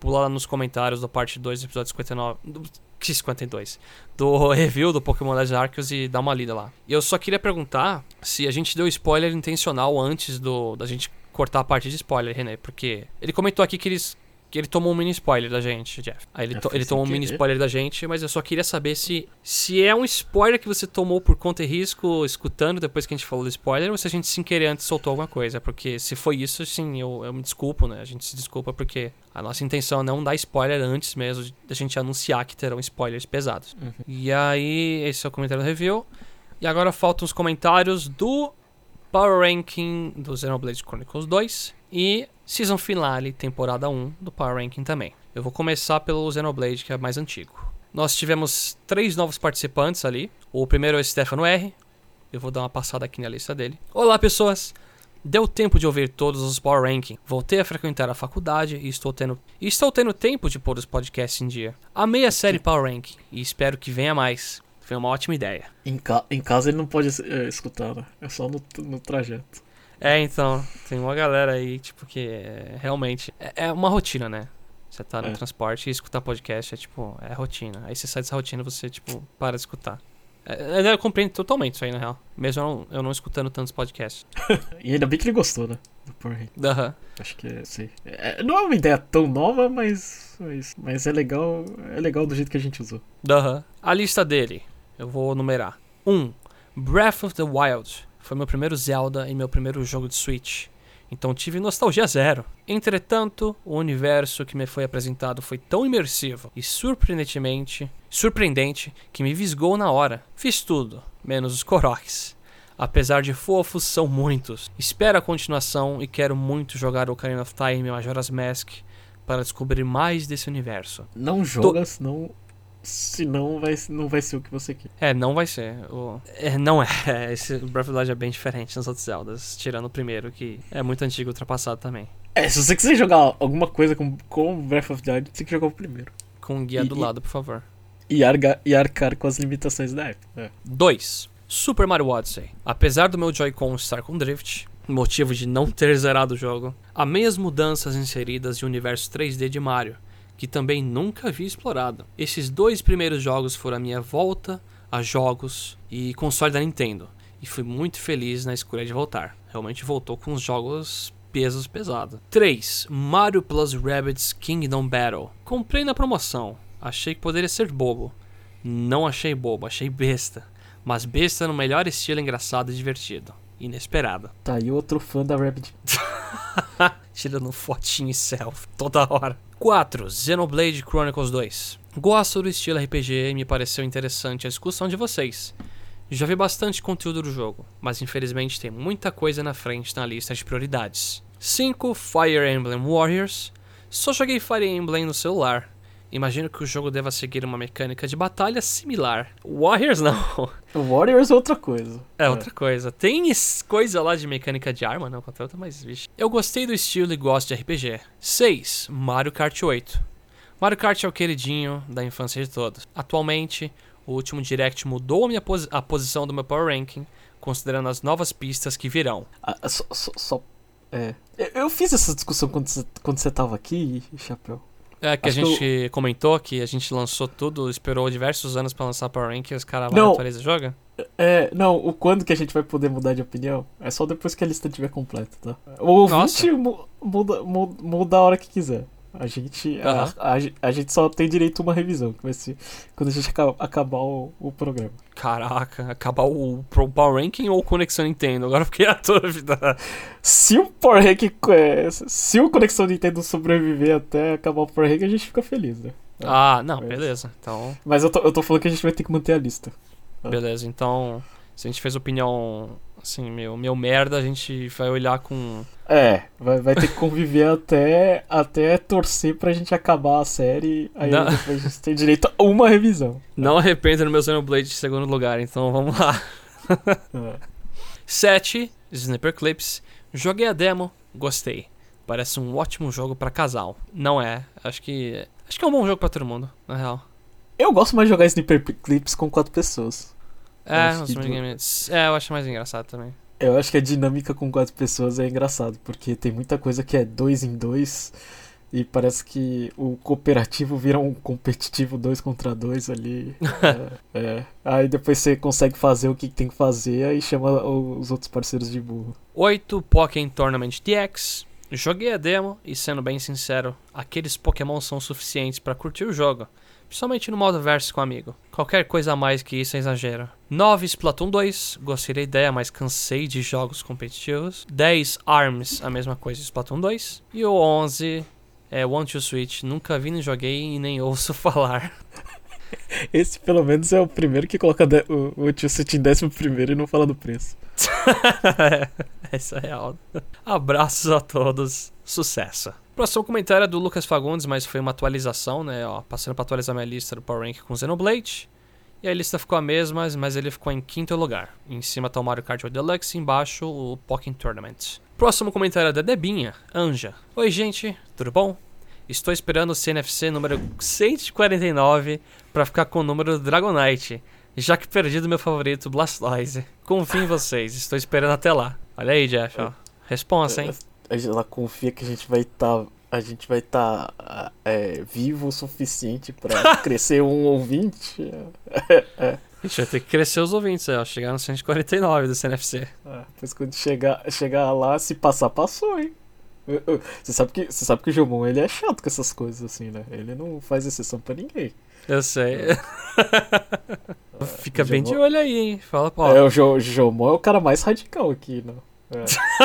pula lá nos comentários da parte 2 do episódio 59. Do, que 52? Do review do Pokémon Legends Arceus e dá uma lida lá. E eu só queria perguntar se a gente deu spoiler intencional antes do da gente cortar a parte de spoiler, René, porque ele comentou aqui que eles que ele tomou um mini spoiler da gente, Jeff. Aí ele,
É,
to- ele tomou um mini spoiler da gente, mas eu só queria saber se se é um spoiler que você tomou por conta e risco escutando depois que a gente falou do spoiler ou se a gente sem querer antes soltou alguma coisa. Porque se foi isso, sim, eu, eu me desculpo, né? A gente se desculpa porque a nossa intenção é não dar spoiler antes mesmo da gente anunciar que terão spoilers pesados.
Uhum.
E aí, esse é o comentário do review. E agora faltam os comentários do Power Ranking do Xenoblade Chronicles 2 e Season Finale, temporada 1 do Power Ranking também. Eu vou começar pelo Xenoblade, que é mais antigo. Nós tivemos três novos participantes ali. O primeiro é o Stefano R. Eu vou dar uma passada aqui na lista dele. Olá, pessoas! Deu tempo de ouvir todos os Power Ranking. Voltei a frequentar a faculdade e estou tendo, estou tendo tempo de pôr os podcasts em dia. Amei a série Power Ranking e espero que venha mais. Foi uma ótima ideia.
Em, ca em casa ele não pode é, escutar, né? É só no, no trajeto.
É, então, tem uma galera aí, tipo, que é, realmente. É, é uma rotina, né? Você tá no
É.
transporte e escutar podcast é tipo, é rotina. Aí você sai dessa rotina você, tipo, para de escutar. É, eu compreendo totalmente isso aí, na real. Mesmo eu não, eu não escutando tantos podcasts.
E ainda bem que ele gostou, né? Do Rank.
Aham.
Acho que é, sei. É, não é uma ideia tão nova, mas, mas, mas é legal. É legal do jeito que a gente usou.
Aham. A lista dele, eu vou numerar. 1. Um, Breath of the Wild. Foi meu primeiro Zelda e meu primeiro jogo de Switch. então tive nostalgia zero. Entretanto, o universo que me foi apresentado foi tão imersivo e surpreendentemente surpreendente que me visgou na hora. Fiz tudo, menos os Koroks. Apesar de fofos, são muitos. Espero a continuação e quero muito jogar Ocarina of Time e Majora's Mask para descobrir mais desse universo.
Não joga, senão senão vai, não vai ser o que você quer.
É, não vai ser. O... É, não é. Esse Breath of the Wild é bem diferente nos outros Zeldas, tirando o primeiro, que é muito antigo e ultrapassado também.
É, se você quiser jogar alguma coisa com, com Breath of the Wild, tem que jogar o primeiro.
Com um guia
E-
do
e-
lado, por favor.
E, arga, e arcar com as limitações da época. É.
2. Super Mario Odyssey. Apesar do meu Joy-Con estar com drift, motivo de não ter zerado o jogo, amei as mudanças inseridas em universo 3D de Mario, que também nunca havia explorado. Esses dois primeiros jogos foram a minha volta a jogos e console da Nintendo, e fui muito feliz na escolha de voltar. Realmente voltou com os jogos pesos pesados. 3. Mario Plus Rabbids Kingdom Battle. Comprei na promoção. Achei que poderia ser bobo. Não achei bobo, achei besta. Mas besta no melhor estilo engraçado e divertido. Inesperado.
Tá aí outro fã da Rabbit.
Tirando fotinho e selfie toda hora. 4. Xenoblade Chronicles 2. Gosto do estilo RPG e me pareceu interessante a discussão de vocês. Já vi bastante conteúdo do jogo, mas infelizmente tem muita coisa na frente na lista de prioridades. 5. Fire Emblem Warriors. Só joguei Fire Emblem no celular. Imagino que o jogo deva seguir uma mecânica de batalha similar. Warriors não.
Warriors é outra coisa.
É outra coisa. Tem coisa lá de mecânica de arma, não, contra outra, mas vixe. Eu gostei do estilo e gosto de RPG. 6. Mario Kart 8. Mario Kart é o queridinho da infância de todos. Atualmente, o último Direct mudou a, minha posi- a posição do meu Power Ranking, considerando as novas pistas que virão.
Ah, só, só, só- é. Eu, eu fiz essa discussão quando você, quando você tava aqui, Chapéu.
É que
Acho
a
que
gente comentou que a gente lançou tudo, esperou diversos anos pra lançar Power Ranking e os caras e atualizam o jogo.
É, não, o quando que a gente vai poder mudar de opinião é só depois que a lista estiver completa, tá? O ouvinte mu- muda, muda, muda a hora que quiser. A gente, a-
Aham.
a, ge- a gente só tem direito a uma revisão, que vai ser quando a gente aca- acabar o, o programa.
Caraca, acabar o Pro Power Ranking ou Conexão Nintendo? Agora eu fiquei a dúvida.
Se o Power Rank, é, se o Conexão Nintendo sobreviver até acabar o Power Rank, a gente fica feliz, né?
Ah, não,
É.
beleza. Então,
Mas eu tô, eu tô falando que a gente vai ter que manter a lista.
beleza. Então, se a gente fez opinião, assim, meu, meu merda, a gente vai olhar com.
É, vai, vai ter que conviver até, até torcer pra gente acabar a série. Aí
Não.
depois a gente tem direito a uma revisão.
Não arrependo no meu Xenoblade de segundo lugar, então vamos lá.
É.
7. Sniper Clips. Joguei a demo, gostei. Parece um ótimo jogo pra casal. Não é. Acho que. Acho que é um bom jogo pra todo mundo, na real.
Eu gosto mais de jogar Sniper Clips com quatro pessoas.
É,
Acho
os
que.
É, eu acho mais engraçado também.
Eu acho que a dinâmica com quatro pessoas é engraçado, porque tem muita coisa que é dois em dois e parece que o cooperativo vira um competitivo dois contra dois ali. é, é. Aí depois você consegue fazer o que tem que fazer aí chama os outros parceiros de burro.
8 Pokémon Tournament DX. Joguei a demo e, sendo bem sincero, aqueles Pokémon são suficientes pra curtir o jogo, principalmente no modo versus com amigo. Qualquer coisa a mais que isso é exagero. 9 Splatoon 2. Gostei da ideia, mas cansei de jogos competitivos. 10 ARMS, a mesma coisa Splatoon 2. E o 11 é One to Switch. Nunca vi nem joguei e nem ouço falar.
Esse pelo menos é o primeiro que coloca o, o tio City em décimo primeiro e não fala do preço.
Essa é real. Abraços a todos. Sucesso. Próximo comentário é do Lucas Fagundes, mas foi uma atualização, né? Ó, passando pra atualizar minha lista do Power Rank com Xenoblade. E a lista ficou a mesma, mas ele ficou em quinto lugar. Em cima tá o Mario Kart 8 Deluxe, embaixo o Pokémon Tournament. Próximo comentário é da Debinha, Anja. Oi, gente, tudo bom? Estou esperando o CNFC número 149 pra ficar com o número do Dragonite, já que perdi do meu favorito Blastoise. Confio em vocês, estou esperando até lá. Olha aí, Jeff, ó. Responsa, hein?
Ela confia que a gente vai estar. a gente vai estar vivo o suficiente pra crescer um ouvinte.
A gente vai ter que crescer os ouvintes ó. Chegar no 149 do CNFC.
É, depois quando chegar, chegar lá, se passar, passou, hein? Você sabe que, você sabe que o Jomon ele é chato com essas coisas assim, né? Ele não faz exceção pra ninguém.
Eu sei. Fica
o
bem de
Jomon-
olho aí, hein? Fala, pô.
É, o Jo- Jomon é o cara mais radical aqui, né? É,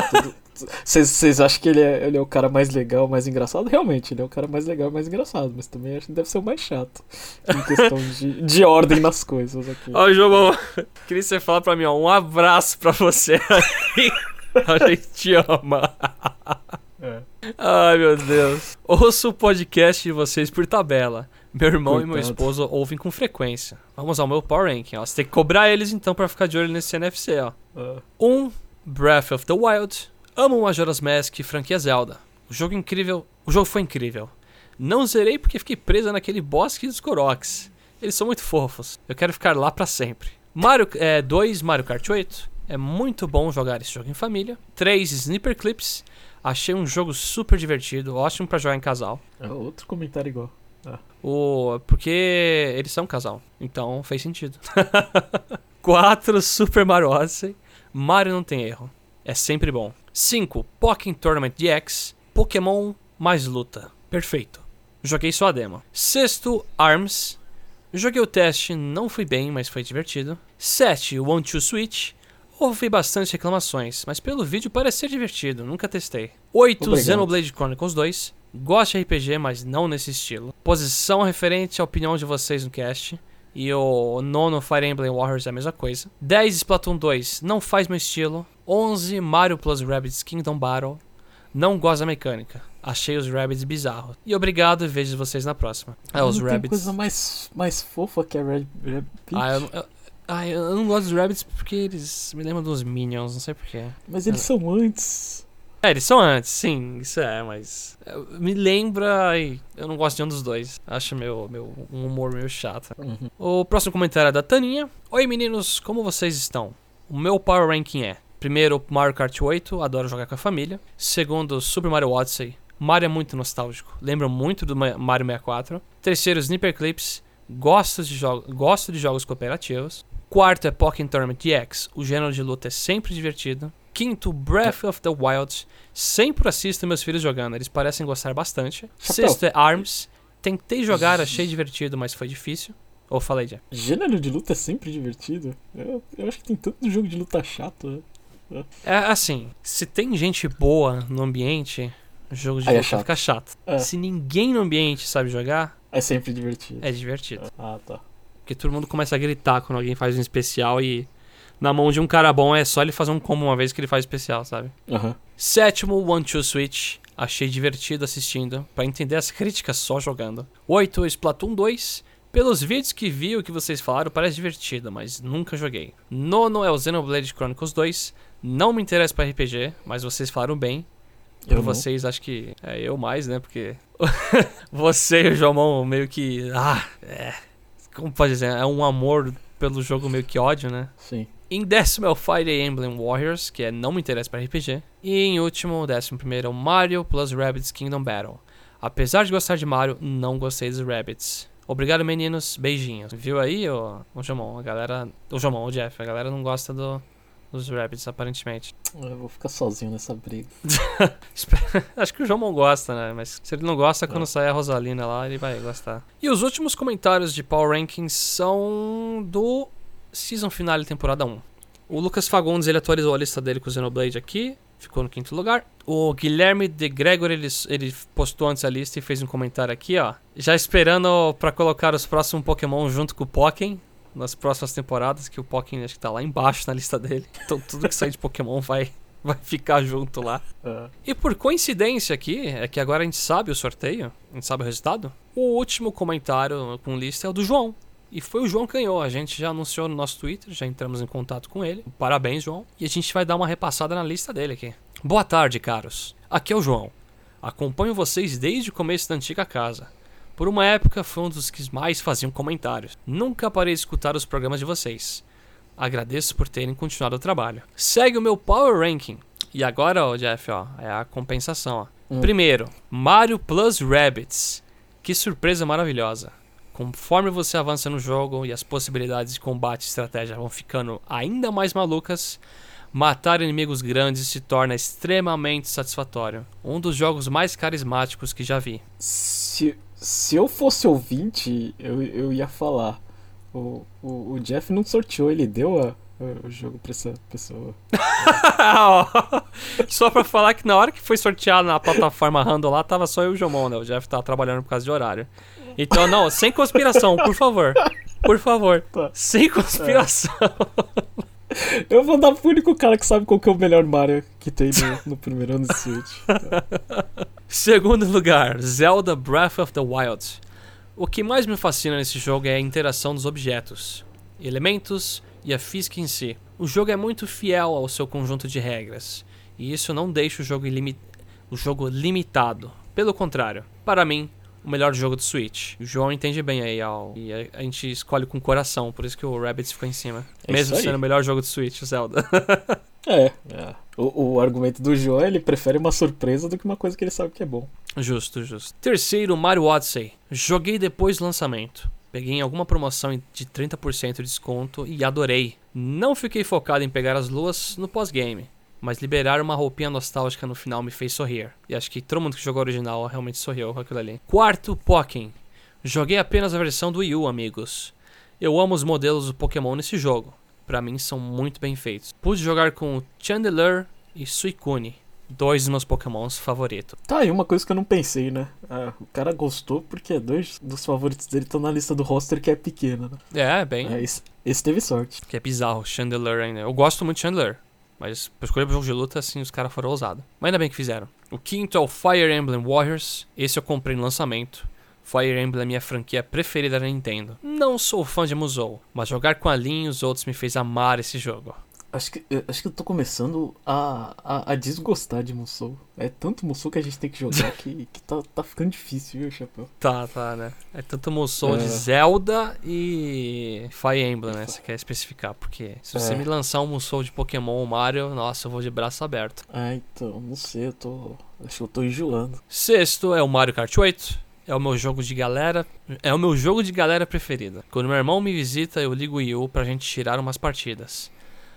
tudo, Vocês acham que ele é, ele é o cara mais legal, mais engraçado? Realmente, ele é o cara mais legal, mais engraçado. Mas também acho que deve ser o mais chato. Em questão de, de ordem nas coisas aqui.
Ó, João, queria que você fala pra mim, ó. Um abraço pra você. A gente te ama. É. Ai, meu Deus. Ouço o podcast de vocês por tabela. Meu irmão Coitado. e meu esposo ouvem com frequência. Vamos ao meu Power Ranking, ó. Você tem que cobrar eles então para ficar de olho nesse NFC, ó. Uh. Um, Breath of the Wild. Amo Majora's Mask e franquia Zelda. O jogo incrível. O jogo foi incrível. Não zerei porque fiquei presa naquele bosque dos Koroks. Eles são muito fofos. Eu quero ficar lá para sempre. Mario 2, é, Mario Kart 8. É muito bom jogar esse jogo em família. 3, Sniper Clips. Achei um jogo super divertido, ótimo para jogar em casal.
É outro comentário igual.
Ah. O, porque eles são um casal, então fez sentido. 4 Super Mario Odyssey. Mario não tem erro. É sempre bom. 5 Pokémon Tournament DX. Pokémon mais luta. Perfeito. Joguei só a demo. Sexto, ARMS. Joguei o teste, não fui bem, mas foi divertido. 7 One Two Switch. Ouvi bastante reclamações, mas pelo vídeo parece ser divertido, nunca testei. 8 Xenoblade Chronicles 2. Gosto de RPG, mas não nesse estilo. Posição referente à opinião de vocês no cast. E o nono Fire Emblem Warriors é a mesma coisa. 10 Splatoon 2 não faz meu estilo. 11 Mario Plus Rabbids Kingdom Battle. Não gosto da mecânica. Achei os Rabbids bizarros. E obrigado e vejo vocês na próxima.
É, os não Rabbids. Tem coisa mais, mais fofa que a Red
Ah, eu, eu, ah, eu não gosto dos Rabbids porque eles me lembram dos Minions, não sei porquê.
Mas eles são antes.
É, eles são antes, sim, isso é, mas. Me lembra. e eu não gosto de um dos dois. Acho meu, meu um humor meio chato. Uhum. O próximo comentário é da Taninha. Oi meninos, como vocês estão? O meu power ranking é: primeiro, Mario Kart 8, adoro jogar com a família. Segundo, Super Mario Odyssey. Mario é muito nostálgico, lembra muito do Mario 64. Terceiro, Sniper Clips. Gosto de, gosto de jogos cooperativos. Quarto é Pokémon Tournament DX. O gênero de luta é sempre divertido. Quinto, Breath of the Wild. Sempre assisto meus filhos jogando, eles parecem gostar bastante. Sexto é ARMS. Tentei jogar, achei divertido, mas foi difícil. Ou falei já?
Gênero de luta é sempre divertido? Eu, eu acho que tem tanto jogo de luta chato.
Né? É assim, se tem gente boa no ambiente, o jogo de Aí é luta é chato. fica chato. É. Se ninguém no ambiente sabe jogar.
É sempre divertido.
É divertido.
Ah, tá.
Porque todo mundo começa a gritar quando alguém faz um especial e na mão de um cara bom é só ele fazer um combo uma vez que ele faz especial, sabe?
Uhum.
Sétimo, One Two Switch. Achei divertido assistindo, para entender as críticas só jogando. Oito, Splatoon 2. Pelos vídeos que vi o que vocês falaram, parece divertido, mas nunca joguei. Nono é o Xenoblade Chronicles 2. Não me interessa para RPG, mas vocês falaram bem. Por vocês, acho que é eu mais, né? Porque você e o Jomon meio que. Ah, é como pode dizer, é um amor pelo jogo meio que ódio, né?
Sim.
Em décimo é o Fire Emblem Warriors, que é não me interessa para RPG. E em último, décimo primeiro, é o Mario plus Rabbids Kingdom Battle. Apesar de gostar de Mario, não gostei dos Rabbids. Obrigado, meninos. Beijinhos. Viu aí, o, o Jamon? A galera. O Jamon, o Jeff. A galera não gosta do, dos Rabbits, aparentemente.
Eu vou ficar sozinho nessa briga.
Acho que o João não gosta, né? Mas se ele não gosta, quando é. sair a Rosalina lá, ele vai gostar. E os últimos comentários de Power Rankings são do Season Finale temporada 1. O Lucas Fagundes, ele atualizou a lista dele com o Xenoblade aqui. Ficou no quinto lugar. O Guilherme de Gregor, ele, ele postou antes a lista e fez um comentário aqui, ó. Já esperando para colocar os próximos Pokémon junto com o Pokémon nas próximas temporadas, que o Pokémon acho que tá lá embaixo na lista dele. Então tudo que sai de Pokémon vai, vai ficar junto lá. Uhum. E por coincidência aqui, é que agora a gente sabe o sorteio, a gente sabe o resultado. O último comentário com lista é o do João. E foi o João ganhou. A gente já anunciou no nosso Twitter, já entramos em contato com ele. Parabéns, João. E a gente vai dar uma repassada na lista dele aqui. Boa tarde, caros. Aqui é o João. Acompanho vocês desde o começo da antiga casa. Por uma época foi um dos que mais faziam comentários. Nunca parei de escutar os programas de vocês. Agradeço por terem continuado o trabalho. Segue o meu Power Ranking. E agora, ó, Jeff, ó, é a compensação. Ó. Hum. Primeiro, Mario Plus Rabbits. Que surpresa maravilhosa. Conforme você avança no jogo e as possibilidades de combate e estratégia vão ficando ainda mais malucas, matar inimigos grandes se torna extremamente satisfatório. Um dos jogos mais carismáticos que já vi.
Se, se eu fosse ouvinte, eu, eu ia falar. O, o, o Jeff não sorteou, ele deu a, o jogo pra essa pessoa.
só pra falar que na hora que foi sorteado na plataforma Random lá, tava só eu e o Jomon, né? O Jeff tava trabalhando por causa de horário. Então, não, sem conspiração, por favor. Por favor.
Tá.
Sem conspiração.
Eu vou dar pro único cara que sabe qual que é o melhor Mario que tem no, no primeiro ano de Switch.
Segundo lugar, Zelda Breath of the Wild. O que mais me fascina nesse jogo é a interação dos objetos, elementos e a física em si. O jogo é muito fiel ao seu conjunto de regras, e isso não deixa o jogo, ilimi o jogo limitado. Pelo contrário, para mim, o melhor jogo do Switch. O João entende bem aí, ao, e a, a gente escolhe com coração, por isso que o Rabbids ficou em cima.
É
Mesmo sendo o melhor jogo do Switch, o Zelda.
É, é. O, o argumento do João, ele prefere uma surpresa do que uma coisa que ele sabe que é bom.
Justo, justo. Terceiro, Mario Odyssey. Joguei depois do lançamento. Peguei em alguma promoção de 30% de desconto e adorei. Não fiquei focado em pegar as luas no pós-game, mas liberar uma roupinha nostálgica no final me fez sorrir. E acho que todo mundo que jogou original realmente sorriu com aquilo ali. Quarto, Pokken. Joguei apenas a versão do Wii U, amigos. Eu amo os modelos do Pokémon nesse jogo. Pra mim são muito bem feitos. Pude jogar com o Chandelure e Suicune, dois dos meus Pokémons favoritos.
Tá aí uma coisa que eu não pensei, né? Ah, o cara gostou porque dois dos favoritos dele estão na lista do roster que é pequena, né?
É, bem.
É, esse, esse teve sorte.
Que é bizarro, Chandler ainda. Eu gosto muito de Chandler. Mas pra escolher jogo de luta, assim, os caras foram ousados. Mas ainda bem que fizeram. O quinto é o Fire Emblem Warriors. Esse eu comprei no lançamento. Fire Emblem é minha franquia preferida da Nintendo. Não sou fã de Musou, mas jogar com a Lin e os outros me fez amar esse jogo.
Acho que, eu- acho que eu tô começando a, a, a desgostar de Musou. É tanto Musou que a gente tem que jogar que, que tá, tá ficando difícil, viu, Chapéu?
Tá, tá, né? É tanto Musou
É.
de Zelda e Fire Emblem, né? Você quer especificar. Porque se você
É.
me lançar um Musou de Pokémon ou Mario, nossa, eu vou de braço aberto.
Ah, então, não sei, eu tô. Acho que eu tô enjoando.
Sexto é o Mario Kart 8. É o meu jogo de galera. É o meu jogo de galera preferida. Quando meu irmão me visita, eu ligo o Wii U pra gente tirar umas partidas.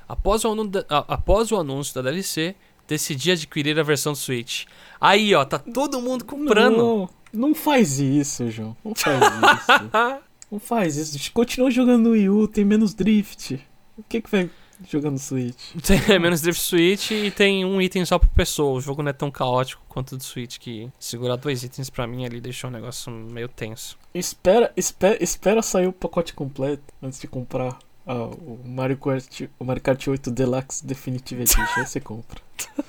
Após o, da- após o anúncio da DLC, decidi adquirir a versão do Switch. Aí, ó, tá todo mundo comprando.
Não, não faz isso, João. Não faz isso. não faz isso. Continua jogando no Wii U, tem menos drift. O que que vai jogar no Switch?
Tem menos Drift Switch e tem um item só por pessoa. O jogo não é tão caótico quanto o do Switch, que segurar dois itens pra mim ali deixou o negócio meio tenso.
Espera, espera, espera sair o pacote completo antes de comprar ah, o Mario Kart, o Mario Kart 8 Deluxe Definitive Edition. Aí você compra.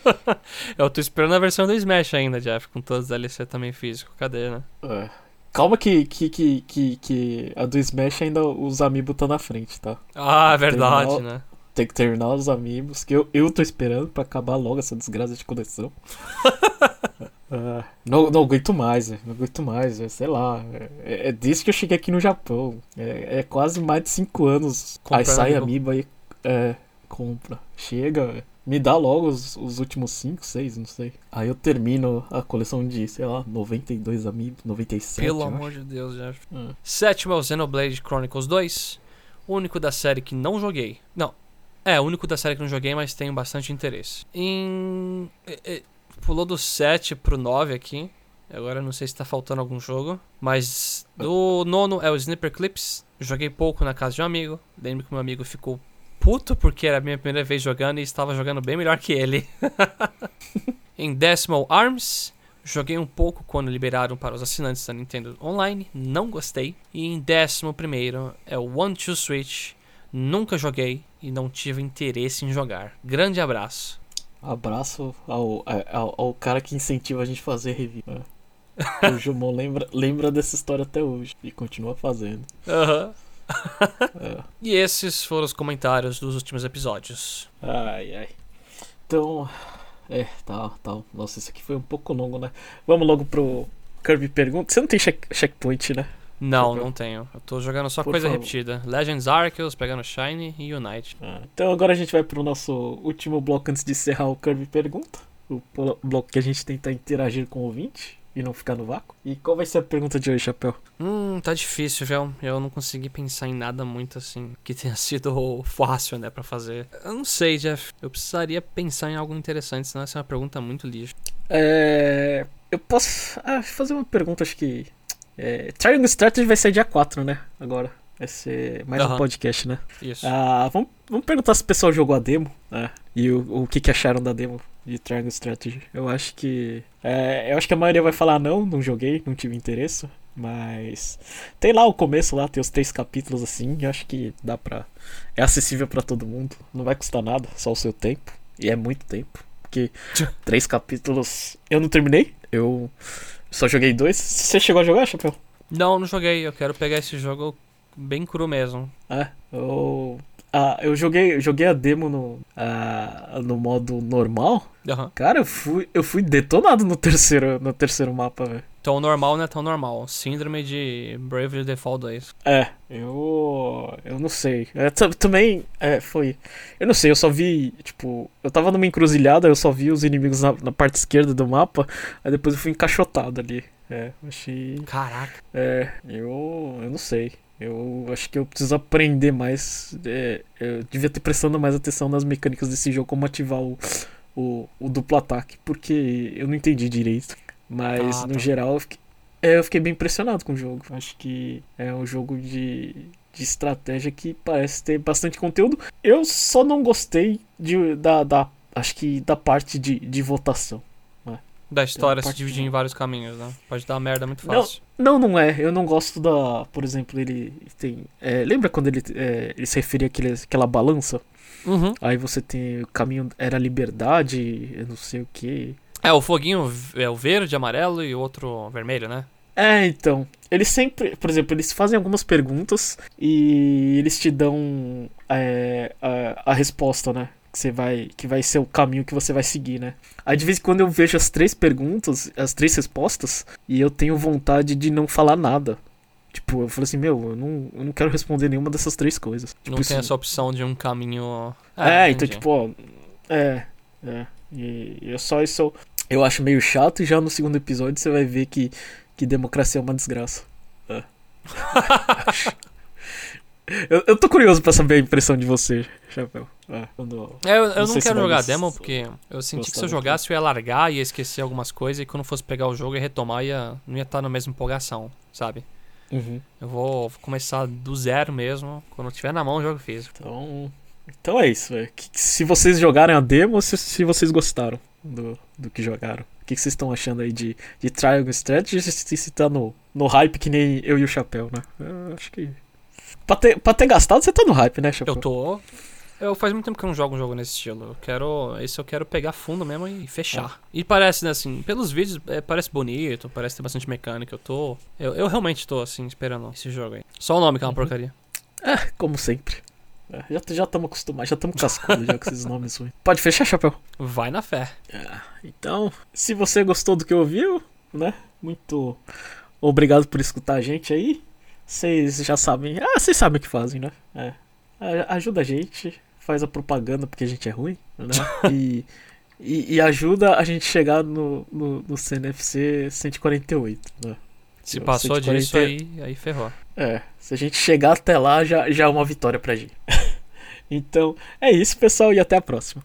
Eu tô esperando a versão do Smash ainda, Jeff, com todos os DLC também físico. Cadê, né?
É. Calma que, que, que, que, que a do Smash ainda os amiibo tá na frente, tá?
Ah, é verdade,
Terminal-
né?
Tem que terminar os amigos, que eu, eu tô esperando pra acabar logo essa desgraça de coleção. Ah, não, não aguento mais, velho, não aguento mais, velho, sei lá. É, é desde que eu cheguei aqui no Japão. É, é quase mais de 5 anos.
Comprando
aí sai
amiibo.
amiibo aí. É, compra. Chega. Me dá logo os, os últimos 5, 6, não sei. Aí eu termino a coleção de, sei lá, 92 amigos, 97.
Pelo amor de Deus,
acho. Ah.
Sétimo é o Xenoblade Chronicles 2. O único da série que não joguei. Não. É, o único da série que não joguei, mas tenho bastante interesse. Em. é, é, pulou do 7 pro 9 aqui. Agora não sei se tá faltando algum jogo. Mas do nono é o Sniper Clips. Joguei pouco na casa de um amigo. Lembro que meu amigo ficou puto porque era a minha primeira vez jogando e estava jogando bem melhor que ele. em décimo o ARMS. Joguei um pouco quando liberaram para os assinantes da Nintendo Online, não gostei. E em décimo primeiro é o One Two Switch. Nunca joguei e não tive interesse em jogar. Grande abraço.
Abraço ao, ao, ao cara que incentiva a gente a fazer review. né? O Jumon lembra, lembra dessa história até hoje e continua fazendo. É.
E esses foram os comentários dos últimos episódios.
Ai, ai. Então, é, tá, tá. Nossa, isso aqui foi um pouco longo, né? Vamos logo pro Kirby Pergunta. Você não tem check, checkpoint, né?
Não, não tenho. Eu tô jogando só
Por
coisa
favor.
repetida. Legends Arceus, pegando Shine e Unite.
Ah, então agora a gente vai pro nosso último bloco antes de encerrar o Kirby Pergunta. O bloco que a gente tenta interagir com o ouvinte e não ficar no vácuo. E qual vai ser a pergunta de hoje, Chapéu?
Hum, tá difícil, viu? Eu não consegui pensar em nada muito assim que tenha sido fácil, né, pra fazer. Eu não sei, Jeff. Eu precisaria pensar em algo interessante, senão essa é uma pergunta muito lixo.
É. Eu posso ah, fazer uma pergunta, acho que. É, Triangle Strategy vai sair dia 4, né? Agora. Vai ser mais
Aham.
um podcast, né?
Isso.
Ah, vamos, vamos perguntar se o pessoal jogou a demo, né? E o, o que, que acharam da demo de Triangle Strategy. Eu acho que. é, eu acho que a maioria vai falar não, não joguei, não tive interesse. Mas. Tem lá o começo lá, tem os três capítulos assim. Eu acho que dá pra. É acessível pra todo mundo. Não vai custar nada, só o seu tempo. E é muito tempo. Porque três capítulos. Eu não terminei. Eu só joguei dois. Você chegou a jogar, Chapéu?
Não, não joguei. Eu quero pegar esse jogo bem cru mesmo.
É, eu. Ah, eu joguei, joguei a demo no, ah, no modo normal.
Aham.
Cara, eu fui, eu fui detonado no terceiro, no terceiro mapa, velho.
Tão normal não é tão normal. Síndrome de Bravely Default 2.
É, eu. Eu não sei. É, ta- também é, foi. Eu não sei, eu só vi. Tipo, eu tava numa encruzilhada, eu só vi os inimigos na, na parte esquerda do mapa. Aí depois eu fui encaixotado ali. É, achei.
Caraca.
É, eu. Eu não sei. Eu acho que eu preciso aprender mais. é, eu devia ter prestando mais atenção nas mecânicas desse jogo, como ativar o, o, o duplo ataque, porque eu não entendi direito. Mas
Ah,
no
tá.
geral eu fiquei, é, eu fiquei bem impressionado com o jogo. Acho que é um jogo de, de estratégia que parece ter bastante conteúdo. Eu só não gostei de, da, da. Acho que da parte de, de votação.
Da história se
parte
dividir
não.
em vários caminhos, né? Pode dar merda muito
Não.
fácil.
Não, não é. Eu não gosto da. Por exemplo, ele tem. é, lembra quando ele, é, ele se referia àquele, àquela balança?
Uhum.
Aí você tem o caminho. Era liberdade, eu não sei o que.
É, o foguinho é o verde, amarelo e o outro vermelho, né?
É, então. Eles sempre. Por exemplo, eles fazem algumas perguntas e eles te dão é, a, a resposta, né? Que, você vai, que vai ser o caminho que você vai seguir, né? Aí de vez em quando eu vejo as três perguntas, as três respostas, e eu tenho vontade de não falar nada. Tipo, eu falo assim, meu, eu não, eu não quero responder nenhuma dessas três coisas. Tipo,
não
isso-
tem essa opção de um caminho.
É, então,
entendi.
tipo, ó. É, é. E eu só isso eu acho meio chato, e já no segundo episódio você vai ver que, que democracia é uma desgraça. É. eu, eu tô curioso pra saber a impressão de você, Chapéu. É, quando...
É, eu, eu
Não
não, quero jogar demo porque eu senti que se eu
muito.
jogasse eu ia largar, ia esquecer algumas coisas e quando fosse pegar o jogo e retomar ia, não ia estar na mesma empolgação, sabe?
Uhum.
Eu vou começar do zero mesmo, quando tiver na mão o jogo físico.
Então, então é isso, velho. Que Se vocês jogaram a demo, se, se vocês gostaram do, do que jogaram. O que, que vocês estão achando aí de, de Triangle Strategy? Se, se tá no, no hype que nem eu e o Chapéu, né? Eu acho que. Pra ter, pra ter gastado, você tá no hype, né, Chapéu?
Eu tô. Eu faz muito tempo que eu não jogo um jogo nesse estilo. Eu quero. Esse eu quero pegar fundo mesmo e fechar. E parece, né, assim, pelos vídeos, é, parece bonito, parece ter bastante mecânica. Eu tô. Eu, eu realmente tô, assim, esperando esse jogo aí. Só o nome que é uma
Uhum.
porcaria.
É, como sempre. É, já já estamos acostumados, já estamos cascudos já com esses nomes ruins. Pode fechar, Chapéu?
Vai na fé.
Então, se você gostou do que ouviu, né? Muito obrigado por escutar a gente aí. Vocês já sabem. Ah, vocês sabem o que fazem, né? É. Ajuda a gente, faz a propaganda porque a gente é ruim, né? E, e, e ajuda a gente chegar no, no, no CNFC 148, né?
Se passou
140
disso aí, aí ferrou.
É, se a gente chegar até lá, já, já é uma vitória pra gente. então, é isso, pessoal, e até a próxima.